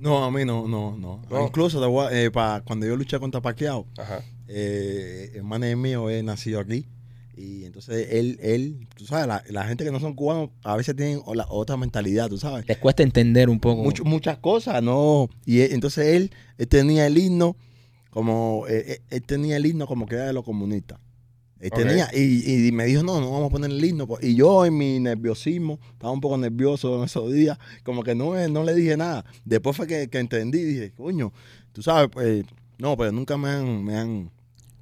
No, a mí no, no, no. No. Incluso a- eh, pa- cuando yo luché contra Paquiao, Ajá. Eh, el manager mío es nacido aquí. Y entonces él, él, tú sabes, la, la gente que no son cubanos a veces tienen la- otra mentalidad, tú sabes. Les cuesta entender un poco. Mucho- muchas cosas, ¿no? Y él- entonces él, él tenía el himno como, eh, eh, él tenía el himno como que era de los comunistas. Él tenía, y, y me dijo, no, no vamos a poner el himno. Y yo en mi nerviosismo, estaba un poco nervioso en esos días, como que no, no le dije nada. Después fue que, que entendí, dije, coño, tú sabes, pues, no, pero nunca me han, me han,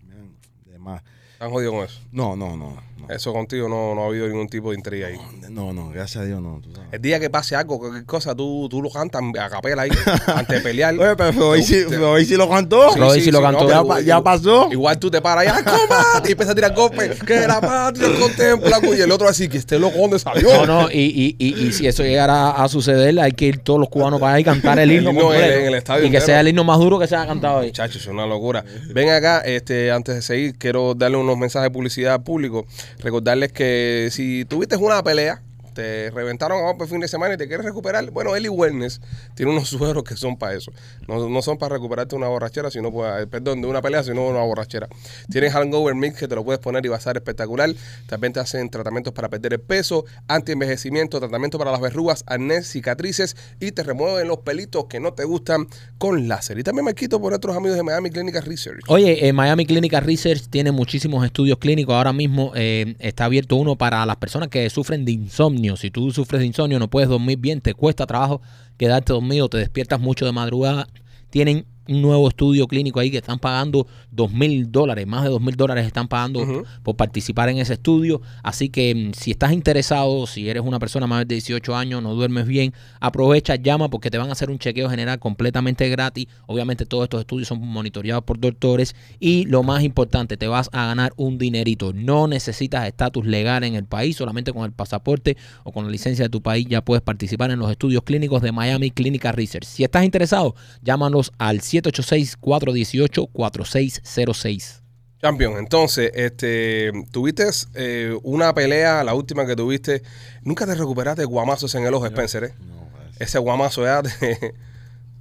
me han- de más. ¿Están jodido con eso? No, no, no, no. Eso contigo no, no ha habido ningún tipo de intriga ahí. No, no, gracias a Dios no. Tú sabes. El día que pase algo, cualquier cosa, tú, tú lo cantas a capela ahí, antes de pelear. Oye, pero hoy sí, lo cantó. Sí, sí, sí lo cantó. no, ya, pasó. Igual tú te paras allá, ¡combate! Y empiezas a tirar golpes. Que la patria contempla. Y el otro así, que este loco, ¿dónde salió? No, no, y, y, y, y si eso llegara a suceder, hay que ir todos los cubanos para allá y cantar el himno, El himno completo. en el estadio y que entero. sea el himno más duro que se haya cantado ahí. Muchachos, es una locura. Ven acá, este, antes de seguir, quiero darle unos mensajes de publicidad al público. Recordarles que si tuviste una pelea te reventaron a el fin de semana y te quieres recuperar. Bueno, Eli Wellness tiene unos sueros que son para eso. No, no son para recuperarte una borrachera, sino para, perdón, de una pelea, sino una borrachera. Tienes Hangover Mix que te lo puedes poner y va a ser espectacular. También te hacen tratamientos para perder el peso, anti-envejecimiento, tratamiento para las verrugas, acné, cicatrices y te remueven los pelitos que no te gustan con láser. Y también me quito por otros amigos de Miami Clinical Research. Oye, eh, Miami Clinical Research tiene muchísimos estudios clínicos. Ahora mismo eh, está abierto uno para las personas que sufren de insomnio. Si tú sufres de insomnio, no puedes dormir bien, te cuesta trabajo quedarte dormido, te despiertas mucho de madrugada. Tienen un nuevo estudio clínico ahí que están pagando dos mil dólares, más de dos mil dólares están pagando por participar en ese estudio. Así que mm, si estás interesado, si eres una persona más de 18 años, no duermes bien, aprovecha, llama porque te van a hacer un chequeo general completamente gratis. Obviamente todos estos estudios son monitoreados por doctores y lo más importante, te vas a ganar un dinerito. No necesitas estatus legal en el país, solamente con el pasaporte o con la licencia de tu país ya puedes participar en los estudios clínicos de Miami Clinical Research. Si estás interesado, llámanos al 786-418-4606. Champion, entonces, este, tuviste eh, una pelea, la última que tuviste. Nunca te recuperaste de guamazos en el ojo, Spencer, ¿eh? No. Ese guamazo ya te-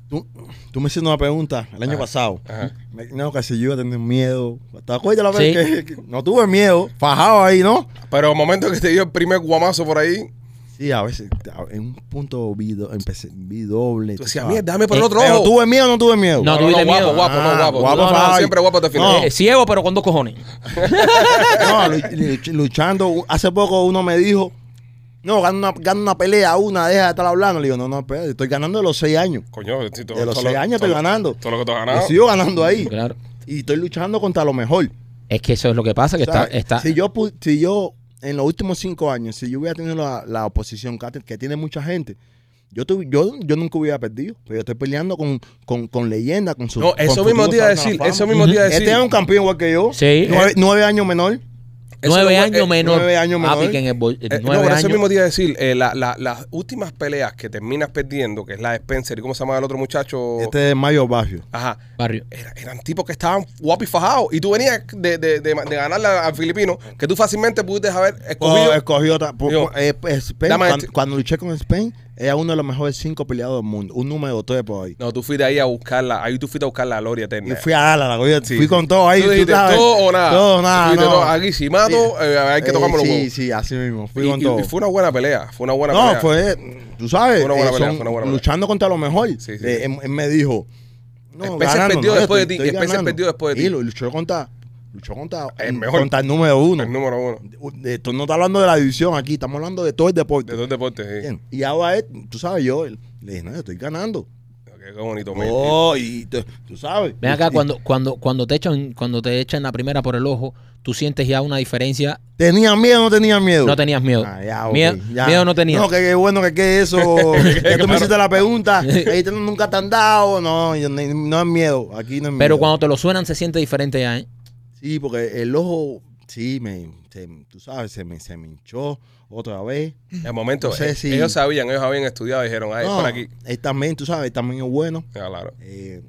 Tú, tú me hiciste una pregunta el año Ajá, pasado. ajá. Me- No, que si yo iba a tener miedo. ¿Te acuerdas la Sí. vez que, que no tuve miedo? Fajado ahí, ¿no? Pero el momento que te dio el primer guamazo por ahí, Sí, a veces a- en un punto vi, do- empecé, vi doble. tú decías, sabes. mierda, dame por el Eh, otro Pero ojo. tuve miedo o no tuve miedo. No, no, tuviste guapo, miedo. guapo, no, Ah, guapo. guapo, No, no, ay. siempre guapo te final. No. Eh, ciego, pero con dos cojones. No, lu- luch- luchando. Hace poco uno me dijo, no, gana una, gana una pelea, una, deja de estar hablando. Le digo, no, no, espérate, estoy ganando de los seis años. Coño, si De los todo seis lo- años todo estoy lo- ganando. Todo lo que tú has sigo ganando ahí. Claro. Y estoy luchando contra lo mejor. Es que eso es lo que pasa, que O sea, está, está Si yo, pu- si yo, en los últimos cinco años, si yo hubiera tenido la, la oposición que, que tiene mucha gente, yo, tuve- yo, yo nunca hubiera perdido. Pero yo estoy peleando con, con, con leyenda, con su No, eso mismo te iba a decir, eso mismo te iba a decir. Este es un campeón igual que yo. Sí. Nueve, nueve años menor. Nueve años eh, menor. nueve años Papi, menor. que en el bol- Eh, nueve no, por eso años. mismo te iba a decir, eh, la- la- las últimas peleas que terminas perdiendo, que es la de Spencer y cómo se llama el otro muchacho. Este es Mayo Barrio. Ajá. Barrio. Era- eran tipos que estaban guapos y fajados. Y tú venías de, de, de, de ganarle al filipino, que tú fácilmente pudiste haber escogido. Oh, escogió otra. por- eh, pues, Spain, cuando, este. cuando luché con Spain, era uno de los mejores cinco peleadores del mundo. Un número tres por ahí. No, tú fuiste ahí a buscarla. Ahí tú fuiste a buscar la gloria Y eterna. fui a darla, la cogí- Sí, fui sí. con todo ahí. Tú tú dijiste sabes. todo o nada. Todo, nada. Fuiste no. todo. Aquí, si mato, eh, hay que tocarme los Sí, huevos. sí, así mismo. Fui Y, con y- todo. y fue una buena pelea. Fue una buena no, pelea. fue, tú sabes, Fue una buena eh, pelea, son fue una buena pelea. luchando contra lo mejor. Sí, sí. Eh, él, él me dijo, no, ganando, perdió no, después de ti, ganando. perdió después de ti. Y lo- luchó contra, luchó contra, El mejor. contra el número uno. El número uno De- Esto no está hablando de la división aquí, estamos hablando de todo el deporte. de dos deportes. Sí. Bien. Y ahora es, tú sabes, yo le dije, no, yo estoy ganando. Qué, bonito. Oh, y tú, tú sabes. Ven acá, Y- cuando, cuando, cuando te echan, cuando te echan la primera por el ojo, tú sientes ya una diferencia. ¿Tenía miedo o no tenía miedo? No tenías miedo. Ah, ya, miedo, ya. miedo no tenías. No, que qué bueno que que eso. que tú me hiciste la pregunta. Ahí te- nunca te han dado. No, yo ni- no es miedo. Aquí no es miedo. pero cuando te lo suenan se siente diferente ya, ¿eh? Sí, porque el ojo, sí, me, se- tú sabes, se me, se me hinchó otra vez. En momento, No sé eh, si- ellos sabían, ellos habían estudiado y dijeron, ay, No, por aquí. Él también, tú sabes, él también es bueno. Ya, claro. Eh,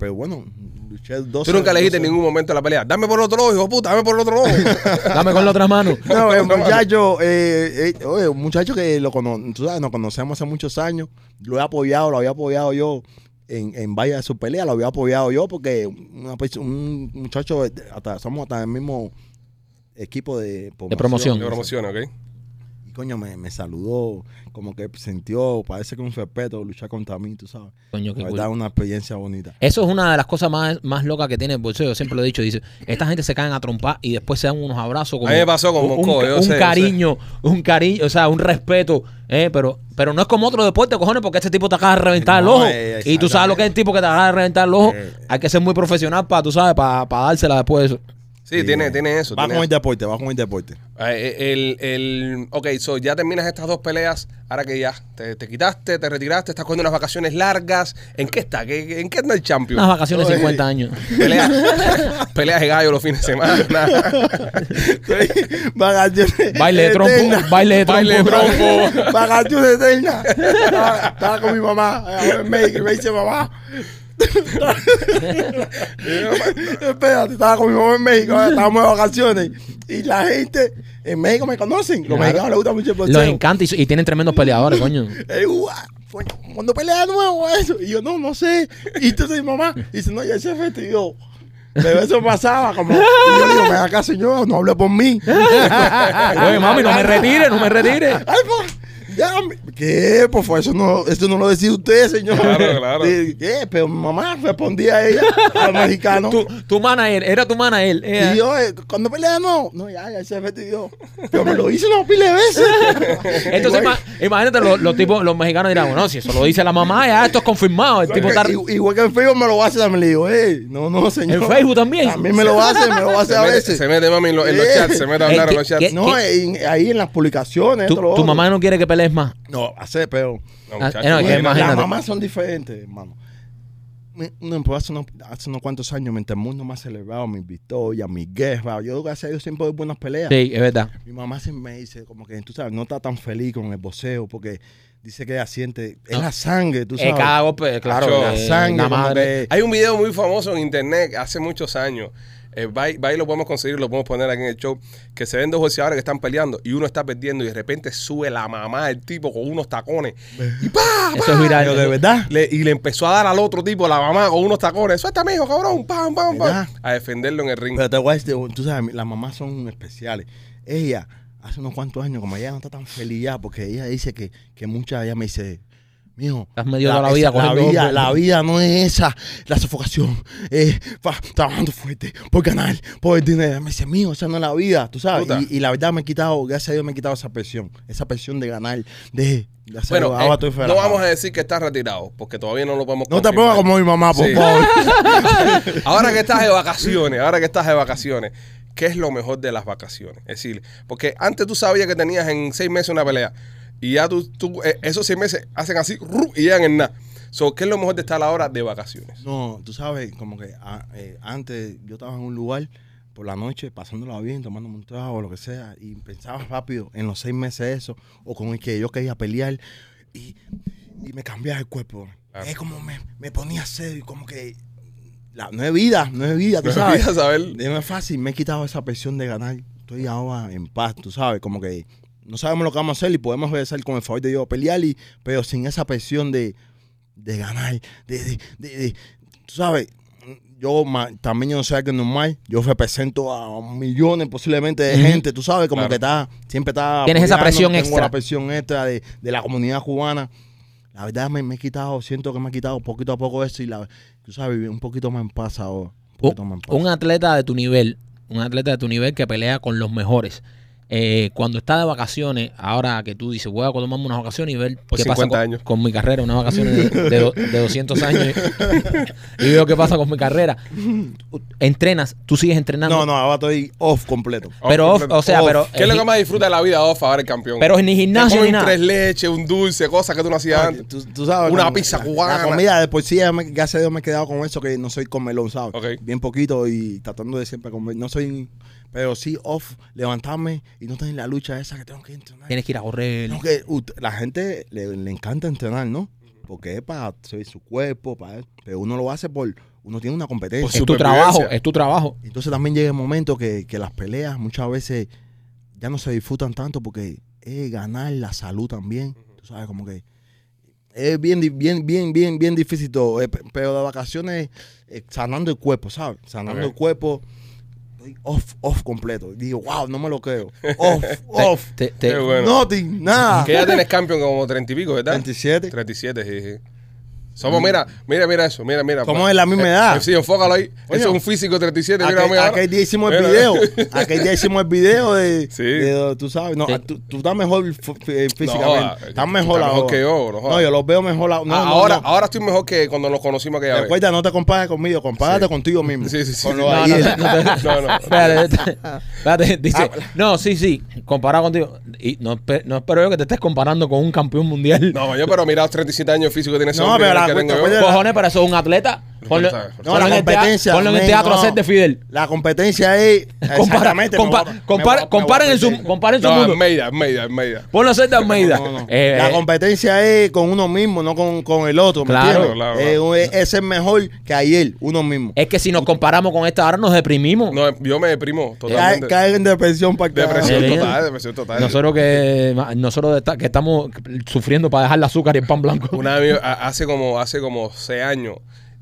pero bueno, luché 12. Tú nunca le dijiste en 12. ningún momento de la pelea, dame por el otro ojo, hijo puta, dame por el otro ojo. Dame con la otra mano. No, el muchacho, eh, eh, oye, un muchacho que lo cono tú sabes, nos conocemos hace muchos años, lo he apoyado, lo había apoyado yo en, en varias de sus peleas, lo había apoyado yo porque una un muchacho, de- hasta, somos hasta el mismo equipo de promoción. de promoción, ¿ok? Coño, me, me saludó, como que sintió, parece que un respeto luchar contra mí, tú sabes. Coño, qué La cool. verdad, una experiencia bonita. Eso es una de las cosas más, más locas que tiene el boxeo. Yo siempre lo he dicho. Dice, esta gente se caen a trompar y después se dan unos abrazos. Como A mí me pasó con un, Moscú, un- yo un sé, yo cariño, un cariño, o sea, un respeto. eh, pero, pero no es como otro deporte, cojones, porque este tipo te acaba de reventar el No, ojo. eh, y tú sabes lo que es el tipo que te acaba de reventar el ojo. Eh. Hay que ser muy profesional para, tú sabes, para, para dársela después de eso. Sí, tiene, tiene eso. Va tiene con el eso. deporte, va con el deporte. Eh, El, el, ok, so ya terminas estas dos peleas. Ahora que ya te, te quitaste, te retiraste, estás cogiendo unas vacaciones largas. ¿En qué está? ¿Qué- ¿En qué anda el champion? Unas vacaciones de Oye. 50 años. Peleas, peleas de gallo los fines de semana. Vacaciones Baile de trompo, eternas. baile de trompo. Baile de trompo. Vacaciones eternas. Estaba, estaba con mi mamá. A ver, me, me dice mamá. Espérate, estaba con mi mamá en México, estábamos de vacaciones. Y la gente en México me conocen. Los Claro. mexicanos les gusta mucho el Los boxeo. encanta y, y tienen tremendos peleadores, coño. Eh, cuando pelea de nuevo eso. Y yo, no, no sé. Y entonces mi mamá dice, no, ya ese efecto. Y yo, pero eso pasaba como. Y yo digo, ven acá, señor, no hable por mí. Oye, mami, no me retire, no me retire. Ay, ya, ¿qué? Por favor, eso no, eso no lo decide usted, señor. Claro, claro. ¿Qué? Pero mi mamá respondía a ella, al mexicano. Tu, tu mana él, era tu mana él. Ella- Y yo, eh, cuando pelea, no. No, ya, ya se yo, pero me lo hice una pila de veces. Entonces, ima- imagínate, los, los tipos, los mexicanos dirán, bueno, si eso lo dice la mamá, ya esto es confirmado. El tipo está... Igual- que en Facebook me lo hace también. Le digo, hey, no, no, señor. ¿En Facebook también? También me lo hace, me lo hace Se a mete, veces. se mete, mami, en, los- en los Eh. chats, se mete a hablar Eh, en los ¿qué- chats. qué- No, en- ahí en las publicaciones. Tu, tu mamá no quiere que más. No, hace, pero. No, Ah, muchacho, no, mira, que imagínate. Las mamás son diferentes, hermano. Me- No, pues hace, unos, hace unos cuantos años, mientras el mundo me ha celebrado mis victorias, mis guerras, yo gracias a Dios siempre doy buenas peleas. Sí, es verdad. Mi mamá siempre me dice, como que tú sabes, no está tan feliz con el boxeo porque dice que ella siente, es la sangre, tú Eh, sabes. cada golpe, claro, Macho, la eh, sangre, la como madre. que- Hay un video muy famoso en internet hace muchos años. Eh, va, y- va y lo podemos conseguir, lo podemos poner aquí en el show. Que se ven dos boxeadores que están peleando y uno está perdiendo y de repente sube la mamá del tipo con unos tacones y ¡pa! Eso es viral. De verdad. Le- y le empezó a dar al otro tipo, la mamá, con unos tacones. Suéltame, hijo, cabrón. Pam, pam, pam. A defenderlo en el ring. Pero te voy a decir, tú sabes, las mamás son especiales. Ella, hace unos cuantos años, como ella no está tan feliz ya, porque ella dice que, que muchas, ella me dice, mijo, Has medido toda la vida esa- cogiendo la vida, golpes". la vida no es esa, la sofocación, fa- trabajando fuerte, por ganar, por el dinero. Me dice, mijo, esa no es la vida, tú sabes. Y, y la verdad me he quitado, gracias a Dios me he quitado esa presión, esa presión de ganar, de, de hacer Bueno, ahora eh, no vamos a decir que está retirado, porque todavía no lo podemos No te pongas como mi mamá, por Sí. favor. Ahora que estás de vacaciones, ahora que estás de vacaciones, ¿qué es lo mejor de las vacaciones? Es decir, porque antes tú sabías que tenías en seis meses una pelea y ya tú, tú, eh, esos seis meses hacen así ¡ru! y llegan en nada. So, ¿Qué es lo mejor de estar ahora de vacaciones? No, tú sabes, como que ah, eh, antes yo estaba en un lugar por la noche, pasándola bien, tomando un trago o lo que sea, y pensaba rápido en los seis meses eso, o con el que yo quería pelear, y, y me cambiaba el cuerpo. Claro. Es como me, me ponía serio, y como que la, no es vida, no es vida, tú Me sabes. olvidas saber. No es fácil, me he quitado esa presión de ganar. Estoy ahora en paz, tú sabes, como que no sabemos lo que vamos a hacer y podemos regresar con el favor de Dios pelear, y, pero sin esa presión de, de ganar, de, de, de- de- tú sabes, yo también yo no soy alguien normal, yo represento a millones posiblemente de gente, tú sabes, como Claro. que está, siempre está... Tienes esa presión tengo extra. la presión extra de, de la comunidad cubana. La verdad me, me he quitado, siento que me he quitado poquito a poco eso y la, tú sabes, un poquito más en paz ahora. Un poquito más en paz. Un atleta de tu nivel, un atleta de tu nivel que pelea con los mejores. Eh, cuando está de vacaciones, ahora que tú dices, voy a tomarme unas vacaciones y ver Por qué pasa 50 con, mi carrera, unas vacaciones de, de do- de 200 años y veo qué pasa con mi carrera. Entrenas, tú sigues entrenando. No, no, ahora estoy off completo. Pero, off, completo. o sea, Off. pero, ¿Qué es lo que más disfruta de la vida off ahora el campeón? pero ni gimnasio ni nada. tres leches, un dulce, cosas que tú no hacías antes. Tú, tú sabes, Una pizza la- cubana. La comida de por sí, ya me- gracias a Dios me he quedado con eso que no soy comelón, ¿sabes? Bien poquito y tratando de siempre comer. No soy, pero sí off, levantarme y no tener la lucha esa que tengo que entrenar. Tienes que ir a correr. No, que ut- la gente le, le encanta entrenar, ¿no? Porque es para hacer su cuerpo, para, pero uno lo hace por, uno tiene una competencia. Por es tu trabajo, es tu trabajo. Entonces también llega el momento que, que las peleas muchas veces ya no se disfrutan tanto porque es ganar la salud también. Tú sabes, como que es bien, bien, bien, bien, bien difícil todo. Eh, pe- Pero de vacaciones, eh, sanando el cuerpo, ¿sabes? Sanando el cuerpo, off, off completo. Digo, wow, no me lo creo. Off, off. Te- te- Qué bueno. Nothing, nada. Que ya tienes campeón como 30 y pico, ¿verdad? 27. 37, sí, sí. Somos, mira, mira, mira eso, mira, mira. Somos de la misma Eh, edad. eh, Sí, enfócalo ahí. Coño. Eso es un físico 37, mira, Aquel, mira. aquel día hicimos el Mira. video. Aquel día hicimos el video de, Sí. de- tú sabes, no, Sí. tú, tú estás mejor f- físicamente. joda, estás mejor estás mejor ahora. que yo, no yo los veo mejor. No, Ah, no, ahora, no. ahora estoy mejor que cuando nos conocimos aquella vez. Recuerda, no te compares conmigo, compárate Sí. contigo mismo. Sí, sí, sí. Con No, no, dice, Ah, no, sí, sí, comparado contigo. Y no, espe- no espero yo que te estés comparando con un campeón mundial. No, yo, pero mira los 37 años físicos que tiene ese No, pero que tengo yo. Cojones, pero eso es un atleta. Ponlo, No, ponlo la en el tea- competencia, ponlo en el teatro a hacer de Fidel. La competencia es. Exactamente, comparen en su, comparen su No, mundo. Almeida, Almeida, Almeida. Ponlo a hacer de Almeida. No, no, no. Eh, la eh, competencia es con uno mismo, no con, con el otro. ¿me Claro, entiendes? claro, Eh, claro. es, mejor que ayer, uno mismo. es que si nos comparamos con esta, ahora nos deprimimos. No, yo me deprimo totalmente. caer en depresión para Depresión total, depresión total. Nosotros que nosotros está- que estamos sufriendo para dejar el azúcar y el pan blanco. Una vez, a- hace como hace como seis años,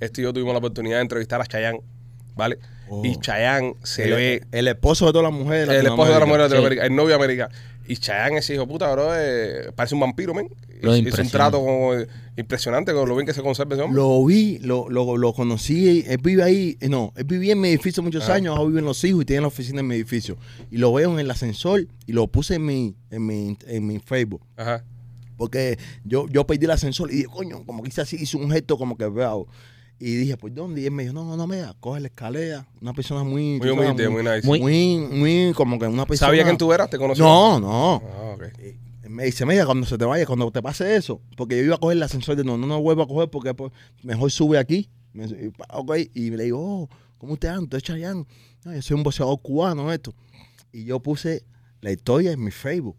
este y yo tuvimos la oportunidad de entrevistar a Chayanne, ¿vale? Oh. Y Chayanne se el, ve el esposo de todas las mujeres. el esposo de la mujer de Sí. Latinoamérica, el novio de América. Y Chayanne, ese hijo puta, bro, eh, parece un vampiro, men. Es, un trato como, eh, impresionante con lo bien que se conserva ese hombre. Lo vi, lo, lo, lo conocí, él vive ahí, eh, no, él vivía en mi edificio muchos Ah. años, ahora viven los hijos y tiene la oficina en mi edificio. Y lo veo en el ascensor y lo puse en mi, en mi, en mi Facebook. Ajá. Porque yo, yo pedí el ascensor y dije, coño, como que hice así, hice un gesto como que veo. Y dije, ¿por dónde? Y él me dijo, no, no, no, mira, coge la escalera. Una persona muy... Muy tú humilde, muy nice. muy- muy, muy, como que una persona... ¿Sabía quién tú eras? ¿Te conoció? No, no. Ah, ok. Y Me dice, mira, cuando se te vaya, cuando te pase eso, porque yo iba a coger el ascensor de no, no, no vuelvo a coger porque pues, mejor sube aquí. Me dice, ok, y le digo, oh, ¿cómo usted anda? ¿Usted es Chayanne? No, yo soy un boxeador cubano, esto. Y yo puse la historia en mi Facebook.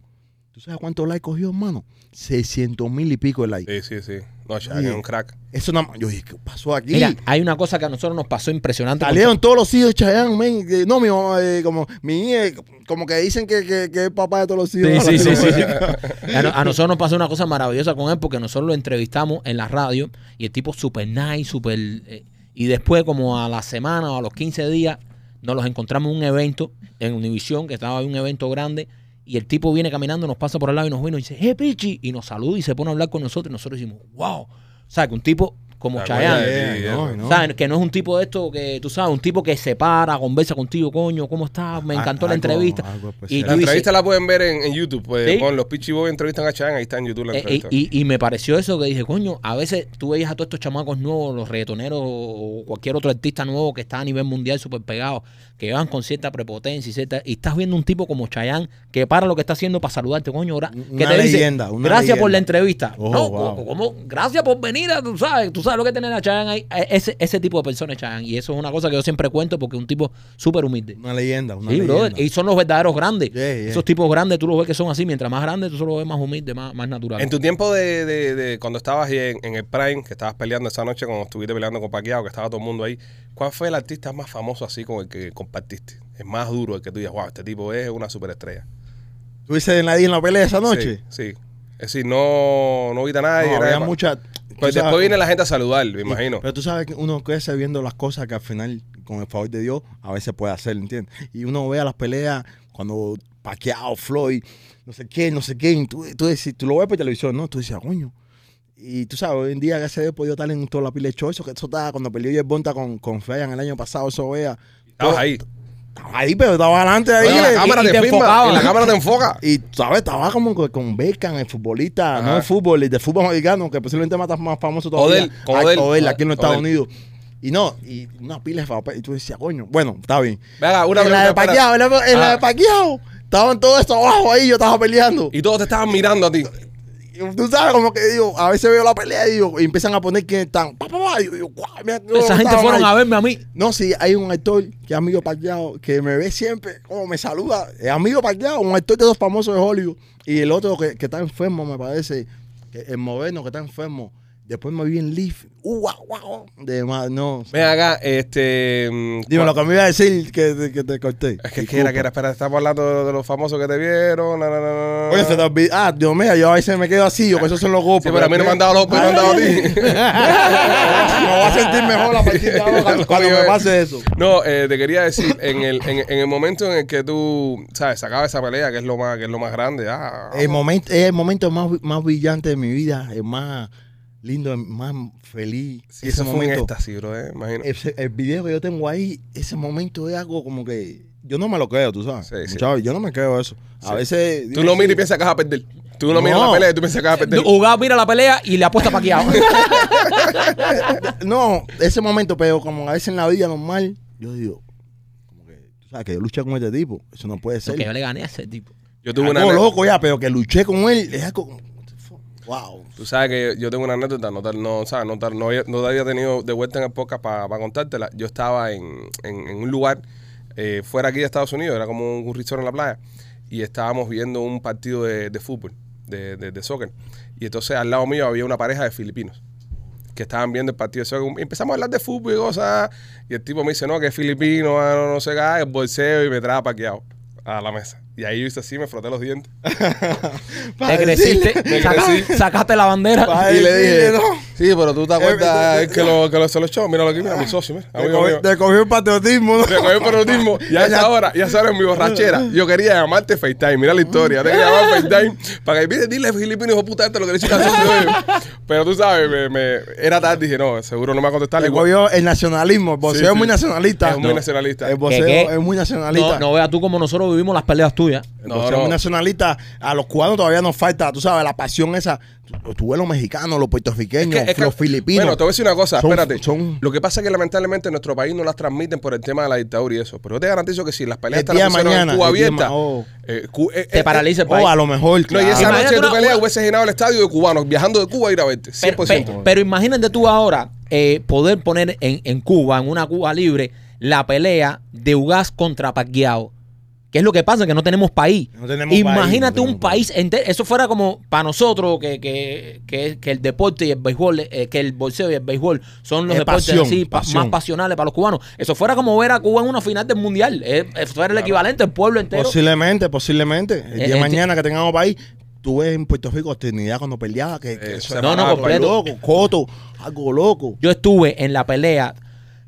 ¿Tú sabes cuántos likes cogió, hermano? 600 mil y pico de likes. Sí, sí, sí. No, es un crack. Eso nada más. Yo dije, ¿qué pasó aquí? Mira, hay una cosa que a nosotros nos pasó impresionante. Salieron todos los hijos de Chayanne, men. No, mi mamá, eh, como, mi hija, eh, como que dicen que, que, que es papá de todos los hijos. Sí, sí, sí, sí. Latinoamérica. A, no- a nosotros nos pasó una cosa maravillosa con él porque nosotros lo entrevistamos en la radio y el tipo super nice, super... eh, y después como a la semana o a los 15 días nos los encontramos en un evento en Univision, que estaba en un evento grande y el tipo viene caminando, nos pasa por al lado y nos ve y dice, ¡Eh, Pichi! Y nos saluda y se pone a hablar con nosotros y nosotros decimos, ¡Wow! O sea, que un tipo como Chayanne... Eh, no, eh. no. ¿Sabes? Que no es un tipo de esto que, tú sabes, un tipo que se para, conversa contigo, coño, ¿cómo estás? Me Ah, encantó la algo- entrevista. algo Y. La dices- entrevista la pueden ver en, en YouTube. Pues, Sí. Pon los Pichi Boys entrevistan a Chayanne, ahí está en YouTube la Eh, entrevista. y, y- y me pareció eso que dije, coño, a veces tú veías a todos estos chamacos nuevos, los reggaetoneros o cualquier otro artista nuevo que está a nivel mundial súper pegado, que van con cierta prepotencia y cierta... Y estás viendo un tipo como Chayanne que para lo que está haciendo para saludarte, coño, gra- que te dice, leyenda, gracias por la entrevista. Oh, no, wow. como, gracias por venir, a- tú sabes, tú sabes lo que tener a Chayanne ahí. Ese, ese tipo de personas es Chayanne. Y eso es una cosa que yo siempre cuento porque es un tipo súper humilde. Una leyenda, una Sí, leyenda. brother. Y son los verdaderos grandes. Yeah, yeah. Esos tipos grandes, tú los ves que son así. Mientras más grandes, tú solo ves más humildes, más, más naturales. En tu tiempo de, de- de cuando estabas ahí en, en el Prime, que estabas peleando esa noche, cuando estuviste peleando con Paquiao, que estaba todo el mundo ahí, ¿cuál fue el artista más famoso así con el que compartiste? El más duro, el que tú digas, wow, este tipo es una superestrella. ¿Tú dices nadie en la pelea esa noche? Sí, sí. Es decir, no, no viste a nadie. No, había mucha... Pues sabes- después viene la gente a saludar, me imagino. Pero tú sabes que uno crece viendo las cosas que al final, con el favor de Dios, a veces puede hacer, ¿entiendes? Y uno ve a las peleas cuando Pacquiao, Floyd, no sé qué, no sé qué, y tú, tú, decís- tú lo ves por televisión, ¿no? Tú dices, "Ah, coño. Y tú sabes, hoy en día, a Dios, he podido estar en toda la pila de. Eso que eso estaba cuando peleó Jeff Bonta con, con Feyan el año pasado, eso vea. Estabas ahí. Estaba ahí, pero estaba adelante ahí. La cámara y te, filma, enfocaba. y la cámara te enfoca. Y, ¿sabes? Estaba como con, con Beckham, el futbolista, Ajá. no el fútbol, el de fútbol americano, que posiblemente más, más famoso todavía. Odell, Odell. Aquí en los Estados. Unidos. Y no, y una pila de papel. Y tú decías, coño, bueno, está bien. Venga, una en la de. Pacquiao, en la, en la Ah. de Pacquiao, estaban todos estos abajo ahí, yo estaba peleando. Y todos te estaban mirando a ti. Tú sabes, como que digo, a veces veo la pelea y, digo, y empiezan a poner quién están. Pa, pa, pa, y yo digo, guau, mira, no, Esa gente fueron ahí. a verme a mí. No, sí, hay un actor que es amigo Pacquiao, que me ve siempre, como me saluda. Es amigo Pacquiao, un actor de los famosos de Hollywood. Y el otro que, que está enfermo, me parece, que el moderno que está enfermo. Después me vi en Leaf. Uh, guau, guau. De más, no. Ven acá, este. mm, Dime lo que me iba a decir que, que te corté. Es que, que era, que era, espera, estamos hablando de, de los famosos que te vieron. na, na, na. Oye, se te olvidó. Ah, Dios mío, yo a veces me quedo así, yo que esos son los golpes. Sí, pero a mí no me han dado los golpes, me han dado a ti. me voy a sentir mejor a partir de ahora cuando, cuando me pase eso. No, eh, te quería decir, en el, en, en el momento en el que tú, ¿sabes? Sacabas esa pelea, que es lo más, que es lo más grande. Ah, El momento, es el momento más, más brillante de mi vida, el más lindo, más feliz. sí, eso fue un éxtasis, bro, eh, imagino. Ese- el video que yo tengo ahí, ese momento es algo como que yo no me lo creo, tú sabes. Sí, sí. Muchachos, yo no me creo eso. A Sí. veces. Tú no miras y piensas que vas a perder. Tú no, miras No. la pelea y tú piensas que vas a perder. Jugado mira la pelea y le apuesta paqueado. No, ese momento, pero como a veces en la vida normal, yo digo, como que, tú sabes, que yo luché con este tipo. Eso no puede ser. que yo le gané a ese tipo. Yo tuve una. Algo loco ya, pero que luché con él es algo. Wow. Tú sabes que yo tengo una anécdota, no, no, ¿sabes? no, no, había, no había tenido de vuelta en el podcast para contártela. Yo estaba en, un lugar eh, fuera aquí de Estados Unidos, era como un, resort en la playa, y estábamos viendo un partido de, fútbol, de, de, soccer. Y entonces al lado mío había una pareja de filipinos que estaban viendo el partido de soccer. Y empezamos a hablar de fútbol y cosas. Y el tipo me dice, no, que es filipino, ah, no, no sé qué, el bolseo, y me trae paqueado a la mesa. Y ahí yo hice así, me froté los dientes. Te creciste, Me saca- crecí. sacaste la bandera. Pa- y le dije, decirle, no. sí, pero tú te acuerdas Eh, el que lo, que lo se lo echó. Míralo aquí, mira, mi socio, mira, Te amigo mío. cogió, te cogió el patriotismo, ¿no? Me cogió el periodismo y a esa hora, y a esa hora en mi borrachera, yo quería llamarte FaceTime. Mira la historia. Te quería llamar FaceTime para que mire, dile filipino, hijo de puta, esto es lo que le hiciste al socio de él". Pero tú sabes, me, me- era tarde. Dije, no, seguro no me va a contestar. Te Igual, cogió el nacionalismo. El boxeo Sí, es sí. muy nacionalista. es muy nacionalista. El boxeo ¿Qué, qué? es muy nacionalista. No, no veas tú como nosotros vivimos las peleas tuyas. No, boxeo no. es muy nacionalista. A los cubanos todavía nos falta, tú sabes, la pasión esa. Tú, tú ves los mexicanos, los puertorriqueños, Es que- es que- los filipinos. Bueno, te voy a decir una cosa, Son- espérate. son- Lo que pasa es que lamentablemente en nuestro país no las transmiten por el tema de la dictadura y eso. Pero yo te garantizo que si las peleas pusieron en Cuba abierta, oh. eh, Cu- eh, Te eh, paraliza el Oh, país. a lo mejor, No, y esa Imagínate noche tu una- pelea una- hubiese llenado el estadio de cubanos viajando de Cuba a ir a verte. Pero, 100%. pe- pero imagínate tú ahora eh, poder poner en, en Cuba, en una Cuba libre, la pelea de Ugas contra Pacquiao. ¿Qué es lo que pasa? Que no tenemos país. No tenemos país, Imagínate un país entero. Eso fuera como para nosotros que, que, que, que el deporte y el béisbol, eh, que el boxeo y el béisbol son los Es deportes pasión, así pa- pasión. más pasionales para los cubanos. Eso fuera como ver a Cuba en una final del mundial. Eh, Eso fuera el equivalente al pueblo entero. Posiblemente, posiblemente. El Eh, día de eh, mañana que tengamos país, tú ves en Puerto Rico Trinidad cuando peleaba, que, que Eh, eso se No, era no, algo completo. loco, Coto, algo loco. Yo estuve en la pelea.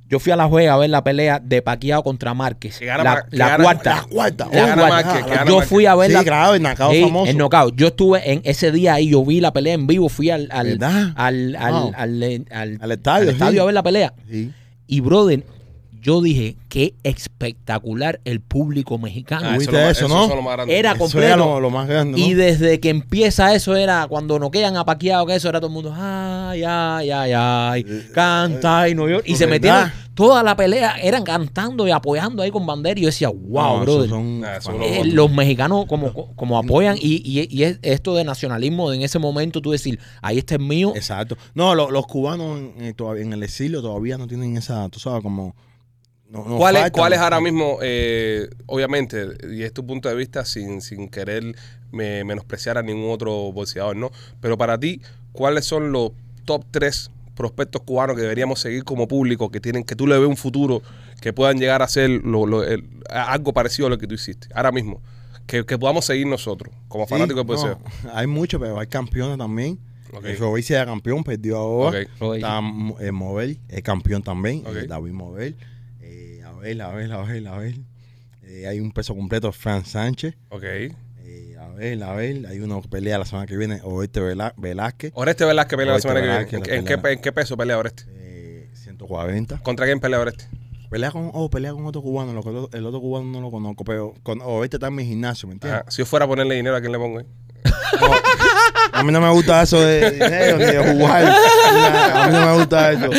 Yo fui a la juega a ver la pelea de Pacquiao contra Márquez. La la cuarta. La cuarta. Que gana cuarta. Yo fui a ver Sí, la claro, el knockout Sí, famoso. el knockout. Yo estuve en ese día ahí, yo vi la pelea en vivo, fui al al, ¿Verdad? al, al, Wow. al, al- Al estadio, sí. a ver la pelea. Sí. Y brother, yo dije, qué espectacular el público mexicano. Ah, ¿Viste más- eso, no? los más. Era Eso completo. era lo, lo más grande, ¿no? Y desde que empieza eso era cuando noquean a Paquiao, que eso era todo el mundo, ay, ay, ay, ay, canta y no yo. Y se metieron toda la pelea, eran cantando y apoyando ahí con bandera. Y yo decía, wow, No, brother. son- Ah, Eh, los mexicanos como, como apoyan y, y, y es esto de nacionalismo en ese momento tú decir ahí está el mío Exacto. No, lo- los cubanos en, todavía- en el exilio todavía no tienen esa, tú sabes, como... no- nos ¿Cuál es, falta, cuál es ¿no? ahora mismo, eh, obviamente, y es tu punto de vista sin, sin querer me- menospreciar a ningún otro boxeador, ¿no? Pero para ti, ¿cuáles son los top 3 prospectos cubanos que deberíamos seguir como público, que tienen que tú le ves un futuro, que puedan llegar a ser lo- lo- el- a- algo parecido a lo que tú hiciste, ahora mismo? Que, que podamos seguir nosotros, como Sí, fanáticos del no, boxeo. hay muchos, pero hay campeones también. Ok. El Robici era campeón, perdió ahora. Ok. Roy. Está eh, Mobel, es campeón también. Eh, David Mobel. A ver, a ver, a ver, a ver. Eh, hay un peso completo, Fran Sánchez. Ok. Eh, a ver, a ver. Hay una pelea la semana que viene, Velá- Velázquez, Oreste Velázquez pelea la Oreste semana que viene. ¿En, qué, pelea. en qué peso pelea Oreste? eh, 140. ¿Contra quién pelea Oreste? Pelea con, oh, pelea con otro cubano. lo que el otro- cubano no lo conozco, pero con, Oeste está en mi gimnasio, ¿me entiendes? Ajá. Si yo fuera a ponerle dinero, ¿a quién le pongo ahí? A mí no me gusta eso de dinero ni de jugar. A mí no me gusta eso.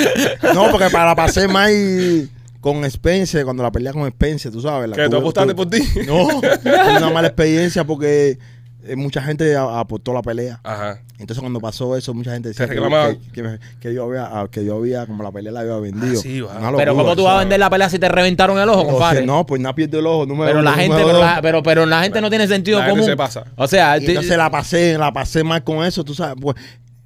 No, porque para pasé más y- con Spencer, cuando la pelea con Spencer, tú sabes. la ¿Que tú apostaste por ti? No, fue una mala experiencia porque eh, mucha gente aportó la pelea. Ajá. Entonces cuando pasó eso, mucha gente decía que, que- que me- que yo había, que yo había, como la pelea la había vendido. Ah, sí, va. Una pero locura, cómo tú vas a vender la pelea si te reventaron el ojo O sea, compadre no, pues nada pierde el ojo. número pero uno, la gente pero la, pero, pero la gente no tiene sentido La gente común se pasa. o sea Y entonces la pasé, la pasé mal con eso, tú sabes. Pues,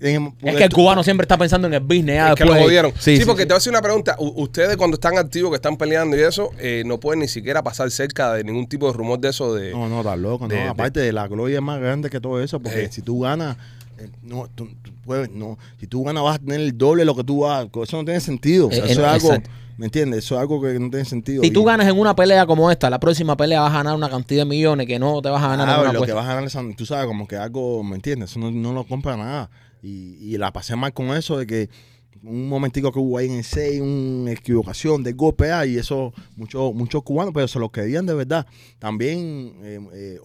en- es que el cubano siempre está pensando en el business ya Es que lo jodieron. Sí, sí, porque sí. te voy a hacer una pregunta. U- ustedes cuando están activos, que están peleando y eso, eh, no pueden ni siquiera pasar cerca de ningún tipo de rumor de eso de... No, no, estás loco, de- no. de- Aparte de la gloria es más grande que todo eso, porque Eh. si tú ganas, eh, no, tú, tú puedes, no, si tú ganas vas a tener el doble de lo que tú vas, eso no tiene sentido. Eso es algo, exacto. ¿me entiendes? Eso es algo que no tiene sentido. si tú ganas en una pelea como esta la próxima pelea vas a ganar una cantidad de millones que no te vas a ganar Ah, en una lo que vas a ganar, es, tú sabes, como que algo, ¿me entiendes? Eso no, no lo compra nada. Y, y la pasé mal con eso de que un momentico que hubo ahí en el 6, una equivocación de golpe ah, y eso muchos muchos cubanos, pero se lo querían de verdad. También eh, eh,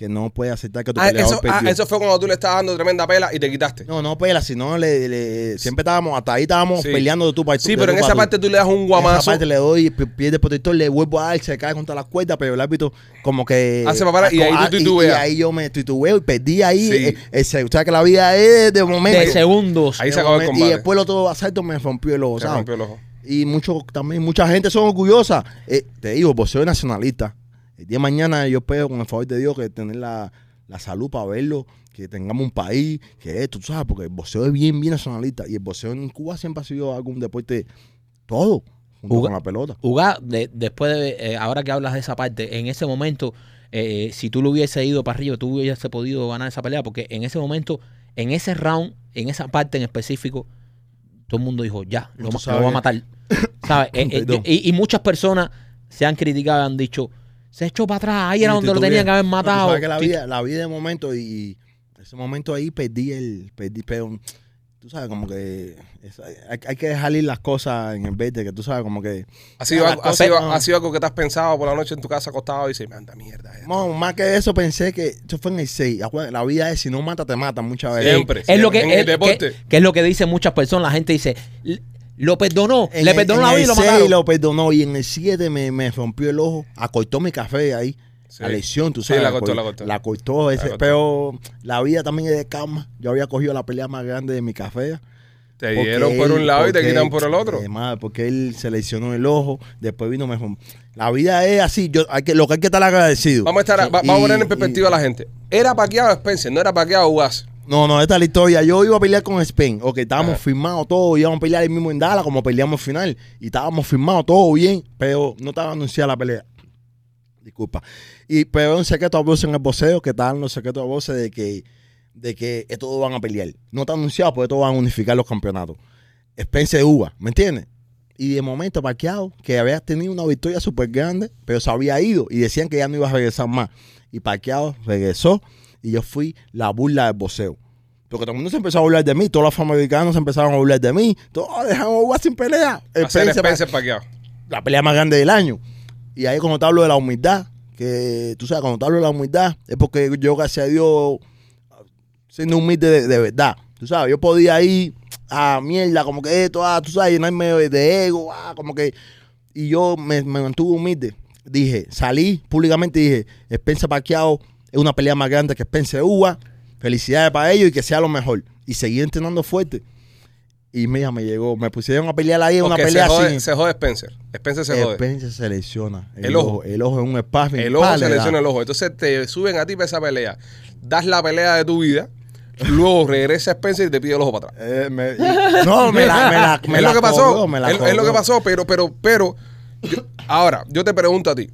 que no puede aceptar que tu Ah, peleador eso, ah, eso fue cuando tú le estabas dando tremenda pela y te quitaste. No, no pela, sino le, le- siempre estábamos, hasta ahí estábamos Sí. peleando de tu para Sí, pero en esa parte tú le das un guamazo. En esa parte le doy pi- pie de protector, le vuelvo a dar, se cae contra las cuerdas, pero el árbitro como que... Hace para parar y ahí tú ah, y- titubeas. Y, ahí yo me titubeo y perdí ahí. Sí. eh, ese- o sea que la vida es de momento. De segundos. Ahí De se acabó el combate. Y después el otro asalto me rompió el ojo, Se ¿sabes? rompió el ojo. Y mucho, también mucha gente son orgullosas. Eh, te digo, boxeo es nacionalista. El día de mañana yo espero, con el favor de Dios, que tener la, la salud para verlo, que tengamos un país, que esto, tú sabes, porque el boxeo es bien, bien nacionalista. Y el boxeo en Cuba siempre ha sido algún deporte todo, junto Uga- con la pelota. Uga, de- después de, eh, ahora que hablas de esa parte, en ese momento, eh, si tú lo hubiese ido para arriba, tú hubiese podido ganar esa pelea, porque en ese momento, en ese round, en esa parte en específico, todo el mundo dijo, ya, lo, lo va a matar. ¿Sabes? Eh, eh, y, y muchas personas se han criticado y han dicho, se echó para atrás, ahí era donde lo tenían que haber matado. que la vida de momento y ese momento ahí perdí el, perdí, pero tú sabes como que es- hay, hay que dejar ir las cosas en el verde, que tú sabes como que Ha sido, algo, ha, sido, no- ha sido algo que te has pensado por la noche en tu casa acostado y dices, manda mierda. esto". No, más que eso pensé que eso fue en el 6. Acuérdate, La vida es si no mata, te matan muchas veces. Siempre. es lo que, En el es- deporte. que, que es lo que dicen muchas personas. La gente dice, "L- lo perdonó, En le el- perdonó la vida y lo 6 mataron. lo perdonó y en el 7 me, me rompió el ojo. Acortó mi café ahí. Sí. La lesión, tú Sí, sabes. la cortó, co- la cortó. La cortó, ese- cortó. Pero la vida también es de calma. Yo había cogido la pelea más grande de mi café. Te porque dieron por un lado y te quitan por el otro. madre, porque él se lesionó el ojo, después vino mejor. La vida es así, yo, hay que, lo que hay que estar agradecido. Vamos a, estar, va- Y- vamos a poner en y- perspectiva a la gente. Era paqueado Spencer, no era paqueado Ugas. No, no, esta es la historia. Yo iba a pelear con Spain. Ok, estábamos Ajá. firmados todos. Íbamos a pelear el mismo en Dallas como peleamos final. Y estábamos firmados todo bien. Pero no estaba anunciada la pelea. Disculpa. Y, pero un secreto a voces en el boxeo que estaban los secretos a voces de que, de que todos van a pelear. No está anunciado, porque todos van a unificar los campeonatos. Spencer Uva, ¿me entiendes? Y de momento parqueado, que había tenido una victoria súper grande, pero se había ido y decían que ya no iba a regresar más. Y parqueado regresó y yo fui la burla del boxeo. Porque todo el mundo se empezó a burlar de mí, todos los afroamericanos se empezaron a burlar de mí. Todos "Oh, dejamos Uva sin pelea. Ser Spencer- Spencer paqueado. la pelea más grande del año. Y ahí cuando te hablo de la humildad, que tú sabes, cuando te hablo de la humildad, es porque yo, gracias a Dios, siendo humilde de, de verdad. Tú sabes, yo podía ir a mierda, como que esto, ah, tú sabes, llenarme de, ego, ah, como que... Y yo me, me mantuve humilde. Dije, salí públicamente y dije, Spencer Pacquiao es una pelea más grande que Spencer Uva. Felicidades para ellos y que sea lo mejor. Y seguí entrenando fuerte. Y mira, me llegó, me pusieron a pelear ahí, una pelea se, jode, sin... se jode Spencer. Spencer se jode. Spencer se lesiona. El, El ojo. ojo. El ojo es un espacio. El ojo se lesiona el ojo. Entonces te suben a ti para esa pelea. Das la pelea de tu vida. Luego regresa Spencer y te pide el ojo para atrás. no, me la, me la, me es la lo que pasó. cobró, me la es, es lo que pasó, pero, pero, pero. yo- ahora, yo te pregunto a ti.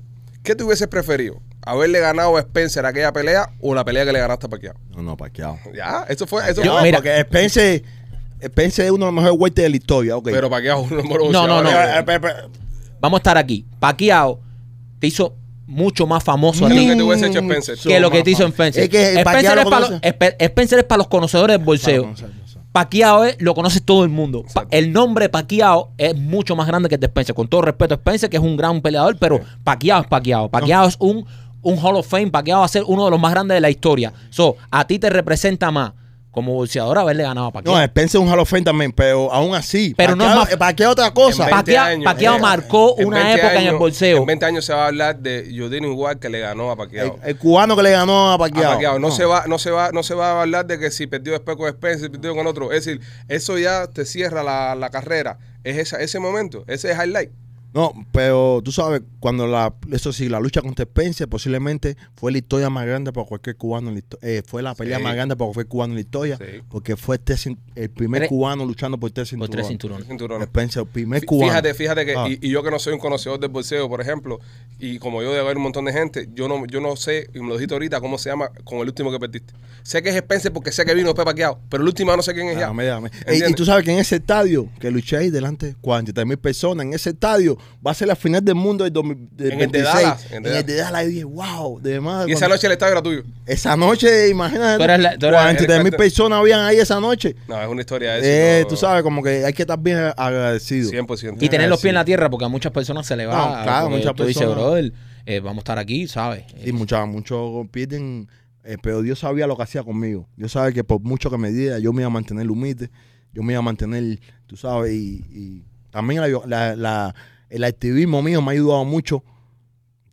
¿Qué te hubieses preferido? ¿Haberle ganado a Spencer aquella pelea o la pelea que le ganaste a Pacquiao? No, no, Pacquiao. Ya, eso fue. Eso Yo- fue. mira- porque Spencer, Spencer es uno de los mejores welter de la historia. ok. Pero Pacquiao es un número No, no, no. Eh, eh, eh, Vamos a estar aquí. Pacquiao te hizo mucho más famoso a ¿Qué es ti lo que te hubiese hecho Spencer? que lo que te hizo Spencer. Es que Spencer, es para los, Spencer es para los conocedores del bolseo. Es- lo conoce todo el mundo. Pa- el nombre Pacquiao es mucho más grande que el de Spencer. Con todo respeto a Spencer, que es un gran peleador, pero Pacquiao es Pacquiao. Pacquiao es un, un Hall of Fame. Pacquiao va a ser uno de los más grandes de la historia. So, a ti te representa más como bolseador haberle ganado a Pacquiao. No, Spencer es un Hall of Fame también, pero aún así. Pero no es más- Pacquiao otra cosa. En Pa- 20 Pacquiao- años, Pacquiao eh, marcó en una 20 época en el bolseo. En 20 años se va a hablar de Jodino igual que le ganó a Pacquiao. El, el cubano que le ganó a a Pacquiao. Pacquiao. No, se va, no se va, no se va a hablar de que si perdió después con Spencer, si perdió con otro. Es decir, eso ya te cierra la, la carrera. Es esa, ese momento, ese es highlight. No, pero tú sabes, cuando la, eso sí, la lucha contra Spencer posiblemente fue la historia más grande para cualquier cubano, en la histo- eh, fue la pelea Sí. más grande para cualquier cubano en la historia, Sí. porque fue tres el primer Tres- cubano luchando por tres Por cinturones. tres cinturones. Cinturones. Spencer, el primer Fí- cubano. Fíjate, fíjate que, Ah. y, y yo que no soy un conocedor del boxeo, por ejemplo, y como yo debe haber un montón de gente, yo no, yo no sé, y me lo dijiste ahorita, cómo se llama con el último que perdiste. Sé que es Spencer porque sé que vino después Pacquiao, pero el último no sé quién es ya. Dame, dame. Ey, ¿Entiendes? y tú sabes que en ese estadio, que luché ahí delante de 43 mil personas, en ese estadio va a ser la final del mundo del 2026. En el de Dallas, En el de Dallas. Y dije, wow, de. Y esa noche el estadio era tuyo. Esa noche, imagínate. Tú eres la- tú eres- 43 mil personas habían ahí esa noche. No, es una historia de Eh, éxito. tú sabes, como que hay que estar bien agradecido. 100%. Y tener los pies en la tierra, porque a muchas personas se le va. No, claro, muchas tú dices, personas- brother, eh, vamos a estar aquí, ¿sabes? Muchachos, muchos pierden, eh, pero Dios sabía lo que hacía conmigo. Dios sabe que por mucho que me diera, yo me iba a mantener humilde, yo me iba a mantener, tú sabes, y, y también la- la- la- el activismo mío me ha ayudado mucho.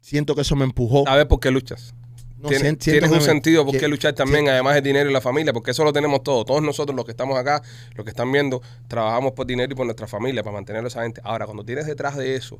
Siento que eso me empujó. A ver por qué luchas. No, Tienes, siento un me- sentido por qué luchar también, además del dinero y la familia, porque eso lo tenemos todos. Todos nosotros, los que estamos acá, los que están viendo, trabajamos por dinero y por nuestra familia, para mantener a esa gente. Ahora, cuando tienes detrás de eso,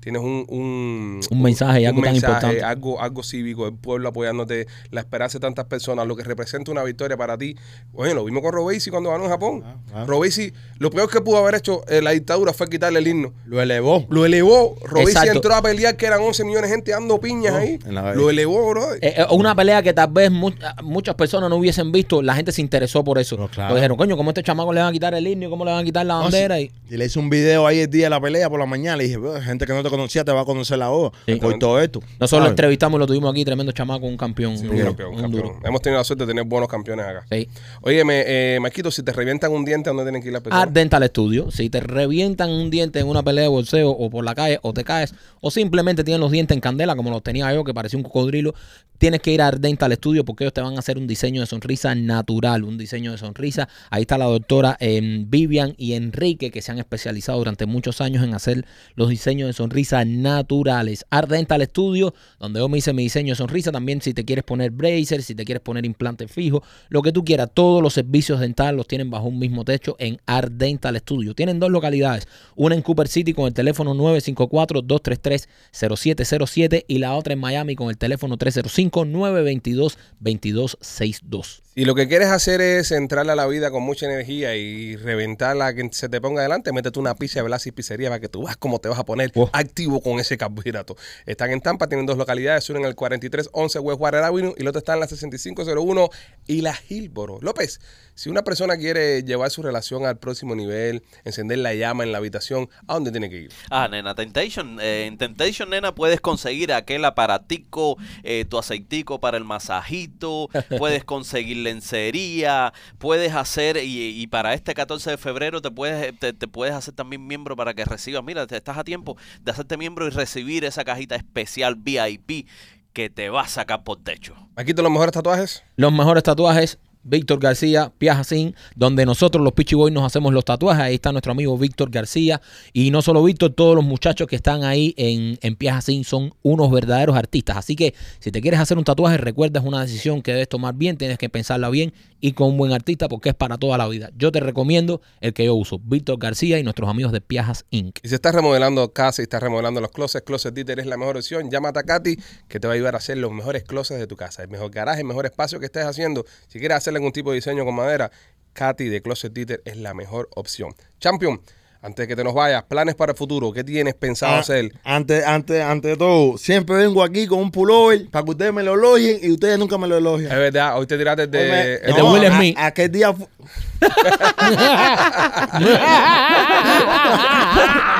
tienes un, un, Un mensaje y algo tan importante. Algo, algo cívico, el pueblo apoyándote, la esperanza de tantas personas, lo que representa una victoria para ti. Oye, lo vimos con Robesi cuando ganó en Japón. Ah, ah. Robesi, lo peor que pudo haber hecho eh, la dictadura fue quitarle el himno. Lo elevó. Lo elevó. Robesi entró a pelear que eran 11 millones de gente dando piñas No, ahí. Lo elevó, bro. Eh, eh, una pelea que tal vez mu- muchas personas no hubiesen visto, la gente se interesó por eso. No, claro. Lo dijeron, coño, ¿cómo a este chamaco le van a quitar el himno y cómo le van a quitar la No, bandera? sí. Y, Y le hice un video ahí el día de la pelea por la mañana. Le dije, "Bro, gente que no te conocía te va a conocer la hora. Sí. Por todo esto. nosotros lo entrevistamos y lo tuvimos aquí, tremendo chamaco, un campeón. Sí, un campeón, un campeón. duro. Hemos tenido la suerte de tener buenos campeones acá. Sí. Oye, eh, Maquito, si te revientan un diente, ¿a dónde tienen que ir las personas? Art Dental Studio. Si te revientan un diente en una pelea de bolseo o por la calle o te caes o simplemente tienes los dientes en candela como los tenía yo que parecía un cocodrilo, tienes que ir a Art Dental Studio porque ellos te van a hacer un diseño de sonrisa natural, un diseño de sonrisa. Ahí está la doctora eh, Vivian y Enrique que se han especializado durante muchos años en hacer los diseños de sonrisa naturales. Art Dental Studio, donde yo me hice mi diseño de sonrisa, también si te quieres poner bracer, si te quieres poner implante fijo, lo que tú quieras, todos los servicios dentales los tienen bajo un mismo techo en Art Dental Studio. Tienen dos localidades, una en Cooper City con el teléfono 954-233-0707 y la otra en Miami con el teléfono 305-922-2262. Y lo que quieres hacer es entrarle a la vida con mucha energía y reventarla a que se te ponga adelante, métete una pizza de Blasi Pizzería para que tú veas cómo te vas a poner Oh. activo con ese carbohidrato. Están en Tampa, tienen dos localidades, una en el 4311 West Water Avenue y la otra está en la 6501 y la Hillboro. López, si una persona quiere llevar su relación al próximo nivel, encender la llama en la habitación, ¿a dónde tiene que ir? Ah, nena, Temptation. eh, en Temptation, nena, puedes conseguir aquel aparatico, eh, tu aceitico para el masajito, puedes conseguir lencería, puedes hacer, y, y para este 14 de febrero te puedes, te, te puedes hacer también miembro para que recibas, mira, te estás a tiempo de hacerte miembro y recibir esa cajita especial VIP que te va a sacar por techo. Maquito, los mejores tatuajes. Los mejores tatuajes, Víctor García, Piajacín, donde nosotros los Pichi Boys nos hacemos los tatuajes. Ahí está nuestro amigo Víctor García. Y no solo Víctor, todos los muchachos que están ahí en, en Piajacín son unos verdaderos artistas. Así que si te quieres hacer un tatuaje, recuerda, es una decisión que debes tomar bien, tienes que pensarla bien y con un buen artista porque es para toda la vida. Yo te recomiendo el que yo uso, Víctor García y nuestros amigos de Piajas Inc. Y si estás remodelando casa y estás remodelando los closets, Closet Dieter es la mejor opción. Llámate a Katy que te va a ayudar a hacer los mejores closets de tu casa. El mejor garaje, el mejor espacio que estés haciendo. Si quieres hacerle algún tipo de diseño con madera, Katy de Closet Dieter es la mejor opción. Champion, antes de que te nos vayas, planes para el futuro. ¿Qué tienes pensado Ah, hacer? Antes, antes, antes de todo, siempre vengo aquí con un pullover para que ustedes me lo elogien y ustedes nunca me lo elogian. Es verdad, hoy te tiraste Hoy me- de... de no, Will a- Smith. aquel día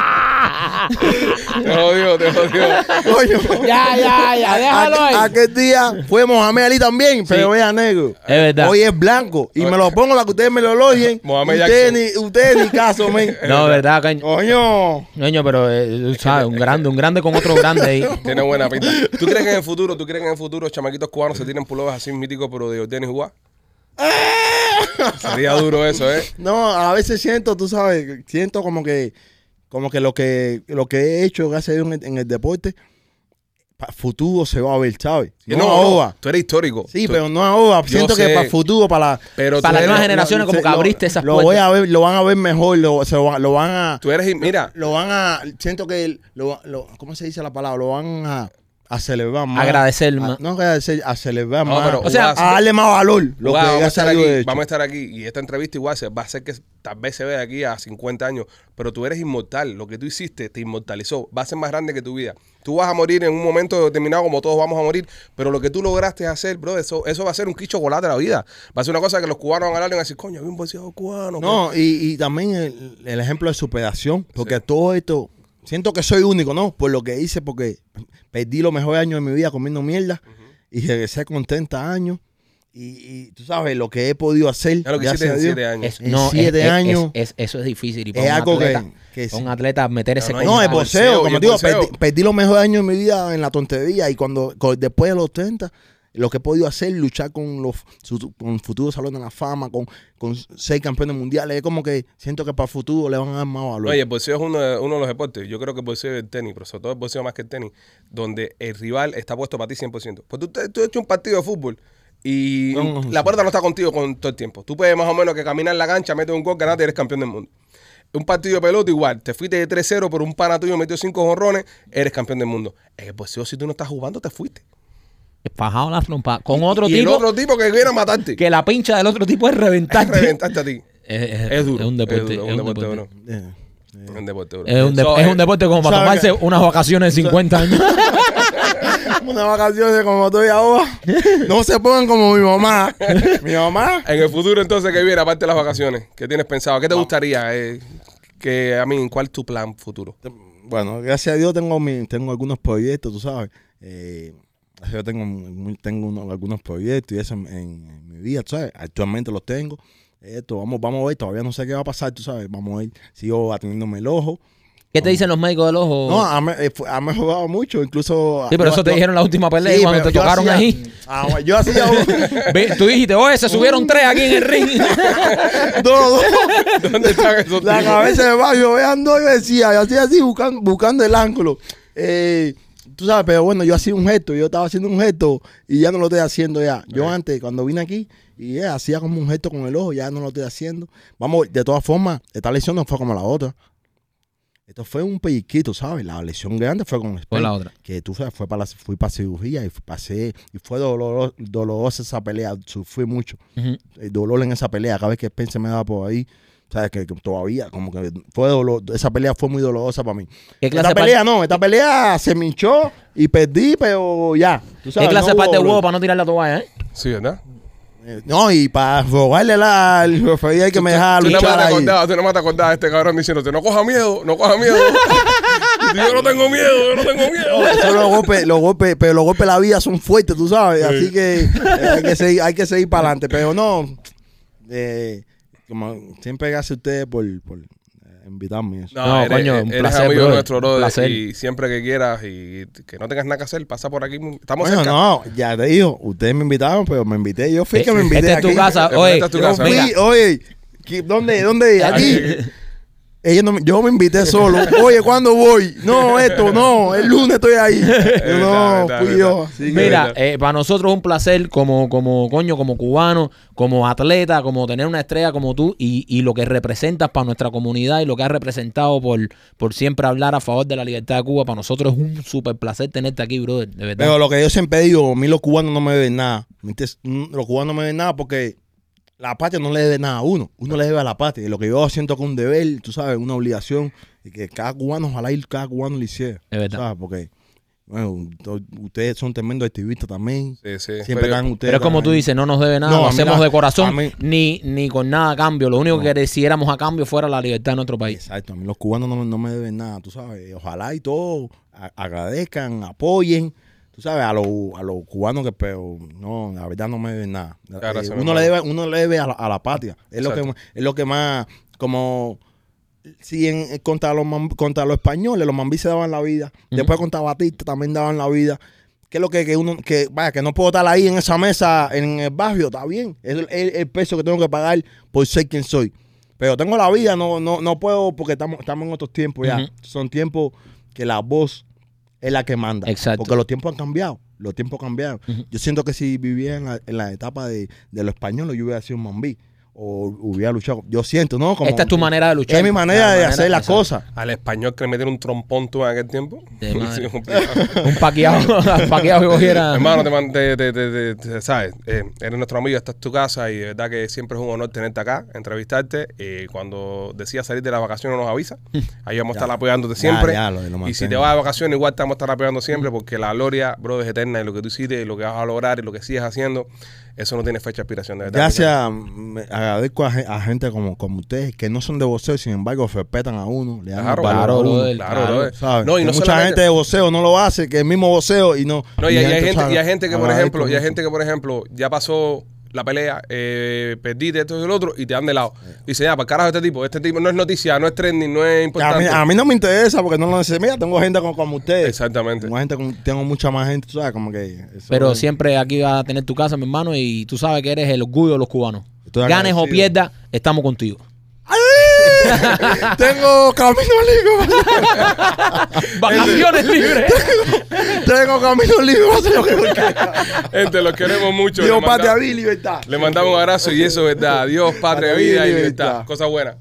Te odio, te odio. Coño. Ya, ya, ya, déjalo ahí. Aquel día fue Mohamed Ali también, pero era negro. Es verdad. Hoy es blanco. Y me lo pongo para que ustedes me lo elogien. Mohamed ustedes, ni, ustedes ni caso, men. No, verdad, caño. Coño. Coño, pero eh, sabes, un grande, un grande con otro grande ahí. Tiene buena pinta. ¿Tú crees que en el futuro, tú crees que en el futuro chamaquitos cubanos se tienen pullovers así míticos pero de y Juá? Sería duro eso, ¿eh? No, a veces siento, tú sabes, siento como que, como que lo que, lo que he hecho, gracias a Dios, en el, en el deporte, para futuro se va a ver, ¿sabes? No, no, ahora. tú eres histórico. Sí, Tú- pero no ahora. Siento que para el futuro, para pero Para las nuevas generaciones, como se- que abriste esas lo voy puertas. a ver, lo van a ver mejor, lo, se lo, van- lo van a, Tú eres, mira, lo van a, siento que, lo, lo- ¿cómo se dice la palabra? Lo van a, a celebrar más. Agradecer A- más. no agradecer, a celebrar No, más. pero O sea, a darle más valor. Lo que vamos, a estar aquí, hecho. vamos a estar aquí y esta entrevista igual se va a hacer que tal vez se vea aquí a 50 años, pero tú eres inmortal. Lo que tú hiciste te inmortalizó. Va a ser más grande que tu vida. Tú vas a morir en un momento determinado, como todos vamos a morir, pero lo que tú lograste hacer, bro, eso, eso va a ser un quicho chocolate de la vida. Va a ser una cosa que los cubanos van a hablar y van a decir, coño, había un boxeador cubano. No, y, y también el, el ejemplo de superación, porque todo esto, siento que soy único, ¿no? Por lo que hice, porque perdí los mejores años de mi vida comiendo mierda y regresé con 30 años y, y tú sabes lo que he podido hacer. Lo que en Dios. siete años. Es- En no, es- siete es- años. es- eso es difícil. Y para Es un algo que, atleta, que sí. un atleta meter ese No. No, el boxeo, como digo, perdí, perdí los mejores años de mi vida en la tontería y cuando, cu- después de los 30, lo que he podido hacer, luchar con los con futuros salones de la fama, con, con seis campeones mundiales, es como que siento que para el futuro le van a dar más valor. Oye, el boxeo es uno de, uno de los deportes. Yo creo que el boxeo y el tenis, pero sobre todo el boxeo más que el tenis, donde el rival está puesto para ti 100%. Pues tú, tú has hecho un partido de fútbol y No, no, la puerta no está contigo con todo el tiempo. Tú puedes más o menos que caminar en la cancha, metes un gol, ganaste y eres campeón del mundo. Un partido de pelota igual, te fuiste de 3-0, pero un pana tuyo metió 5 jorrones, eres campeón del mundo. En el boxeo, si tú no estás jugando, te fuiste. Fajado la trompa. Con otro y tipo el otro tipo que quiera matarte. que la pincha del otro tipo es Es reventarte. reventarte a ti. Es, es- Es duro. Es un deporte. es duro, es un deporte. bro. Eh, Es un deporte, bro. Es un, de- So, es eh, un deporte como para ¿sabes tomarse unas vacaciones de 50 años. Unas vacaciones como estoy ahora. No se pongan como mi mamá. Mi mamá. En el futuro, entonces, ¿qué viene aparte de las vacaciones? ¿Qué tienes pensado? ¿Qué te gustaría? eh, que, a mí, ¿cuál es tu plan futuro? Bueno, gracias a Dios tengo mi, tengo algunos proyectos, tú sabes. Eh, yo tengo, muy- tengo uno- algunos proyectos y eso en, en- en mi vida, tú sabes. Actualmente los tengo. Esto, vamos, vamos a ver, todavía no sé qué va a pasar, tú sabes. Vamos a ver, sigo atendiéndome el ojo. ¿Qué te dicen los médicos del ojo? No, ha, eh, ha mejorado mucho, incluso... sí, pero yo- eso te yo- dijeron la última pelea Sí, cuando te tocaron hacía- ahí. Ah, yo hacía Ve, Tú dijiste, oye, se subieron tres aquí en el ring. todo. ¿Dónde están esos La cabeza de barrio, vean, no, yo decía, yo hacía así buscando, buscando el ángulo. Eh, tú sabes, pero bueno, yo hacía un gesto, yo estaba haciendo un gesto y ya no lo estoy haciendo ya. Yo antes, cuando vine aquí, y eh, hacía como un gesto con el ojo, ya no lo estoy haciendo. Vamos, de todas formas, esta lesión no fue como la otra. Esto fue un pellizquito, ¿sabes? La lesión grande fue con Fue la otra. Que tú sabes, fue para la- fui para cirugía y pasé, y fue doloro- dolorosa esa pelea, sufrí mucho el dolor en esa pelea. Cada vez que Spence me daba por ahí, sabes que, que todavía, como que fue dolor, esa pelea fue muy dolorosa para mí. ¿Qué clase Esta de pelea no, esta pelea se me hinchó y perdí, pero ya. tú ¿Qué clase no de parte de hubo huevo para no tirar la toalla, eh? Sí, ¿verdad? Eh, No, y para robarle la, al referee hay que me Tú más luchar te ahí. acordabas, tú nada más te acordabas de este cabrón diciéndote, no coja miedo, no coja miedo. Tú, yo no tengo miedo, yo no tengo miedo. Eso los golpes, los golpes, pero los golpes de la vida son fuertes, tú sabes. Así que eh, hay que seguir, hay que seguir para adelante. Pero no, eh, como siempre gracias a ustedes por, por eh, invitarme. Eso. No, coño, un eres placer, amigo brother, nuestro, brother, placer. Y siempre que quieras y que no tengas nada que hacer, pasa por aquí. Estamos Bueno, cerca. no, ya te digo, ustedes me invitaron, pero me invité. Yo fui el que me Eh, invité Esta es tu casa. Eh, Oye, esta es tu casa. fui, oye, ¿qué- ¿dónde? ¿Dónde? Aquí. Ellos no me- yo me invité solo. Oye, ¿cuándo voy? No, esto, no. El lunes estoy ahí. No, fui yo. Mira, eh, para nosotros es un placer como, como coño, como cubano, como atleta, como tener una estrella como tú y, y lo que representas para nuestra comunidad y lo que has representado por, por siempre hablar a favor de la libertad de Cuba. Para nosotros es un súper placer tenerte aquí, brother, de verdad. Pero lo que yo siempre digo, a mí los cubanos no me deben nada. Mm, Los cubanos no me deben nada porque la patria no le debe nada a uno. Uno le debe a la patria. Y lo que yo siento que es un deber, tú sabes, una obligación. Y que cada cubano, ojalá y cada cubano lo hiciera. Es verdad. ¿Sabes? Porque, bueno, ustedes son tremendos activistas también. Sí, sí. Siempre Pero- ustedes. Pero es como tú dices, no nos debe nada, No, lo hacemos nada. de corazón, mí- ni, ni con nada a cambio. Lo único No. que quisiéramos a cambio fuera la libertad de nuestro país. Exacto, a mí los cubanos no, me- no me deben nada, tú sabes. Ojalá y todos agradezcan, apoyen, tú sabes, a los, a los cubanos que, pero no, la verdad no me deben nada. Claro, Eh, uno, le debe, uno le debe a la, a la patria. Es lo, que, es lo que más, como, si en, contra, los, contra los españoles, los mambí se daban la vida. Después contra Batista también daban la vida. ¿Qué es lo que, que uno, que vaya, que no puedo estar ahí en esa mesa en el barrio? Está bien. Es el, el- el peso que tengo que pagar por ser quien soy. Pero tengo la vida, no, no, no puedo porque estamos, estamos en otros tiempos ya. Son tiempos que la voz es la que manda. Exacto. Porque los tiempos han cambiado. Los tiempos cambiaron. Ujú. Yo siento que si vivía en la, en la etapa de, de los españoles, yo hubiera sido un mambí. O hubiera luchado. Yo siento, ¿no? Como- Esta es tu manera de luchar. Es mi manera La de manera- hacer las cosas. Al español que le metieron un trompón tú en aquel tiempo. Sí, complicado. Un paqueado, paqueado que cogiera. Hermano, te, te- te- te- te- sabes, eh, eres nuestro amigo, esta es tu casa y de verdad que siempre es un honor tenerte acá, entrevistarte. Y cuando decidas salir de las vacaciones nos avisa. Ahí vamos a estar apoyándote siempre. ya, lo- lo y si te vas de vacaciones, igual te vamos a estar apoyando siempre porque la gloria, bro, es eterna y lo que tú hiciste, y lo que vas a lograr y lo que sigues haciendo, eso no tiene fecha de expiración, de verdad. Gracias, me agradezco a, ge- a gente como, como ustedes que no son de voceo, sin embargo, respetan a uno, le dan Claro, valor claro, a uno. Claro, claro. brother. ¿sabes? No, y no mucha gente de voceo no lo hace, que el mismo voceo y no. No, y, hay- hay gente, y hay gente que, por ejemplo, y hay gente que, por ejemplo, ya pasó la pelea, eh, perdiste esto y el otro, y te dan de lado. Dice, ya, para carajo este tipo, este tipo no es noticia, no es trending, no es A mí, importante. a mí no me interesa porque no lo necesito. Mira, tengo gente como, como ustedes. Exactamente. Tengo, gente como- tengo mucha más gente, tú sabes, como que. eso- Pero siempre aquí vas a tener tu casa, mi hermano, y tú sabes que eres el orgullo de los cubanos. Estoy Ganes o agradecido. pierdas, estamos contigo. tengo camino libre. Vacaciones libres. tengo camino libre. lo que. Gente, los queremos mucho. Dios, patria, vida y libertad. Le mandamos un abrazo y eso es verdad. Dios, patria, vida y libertad. Cosa buena.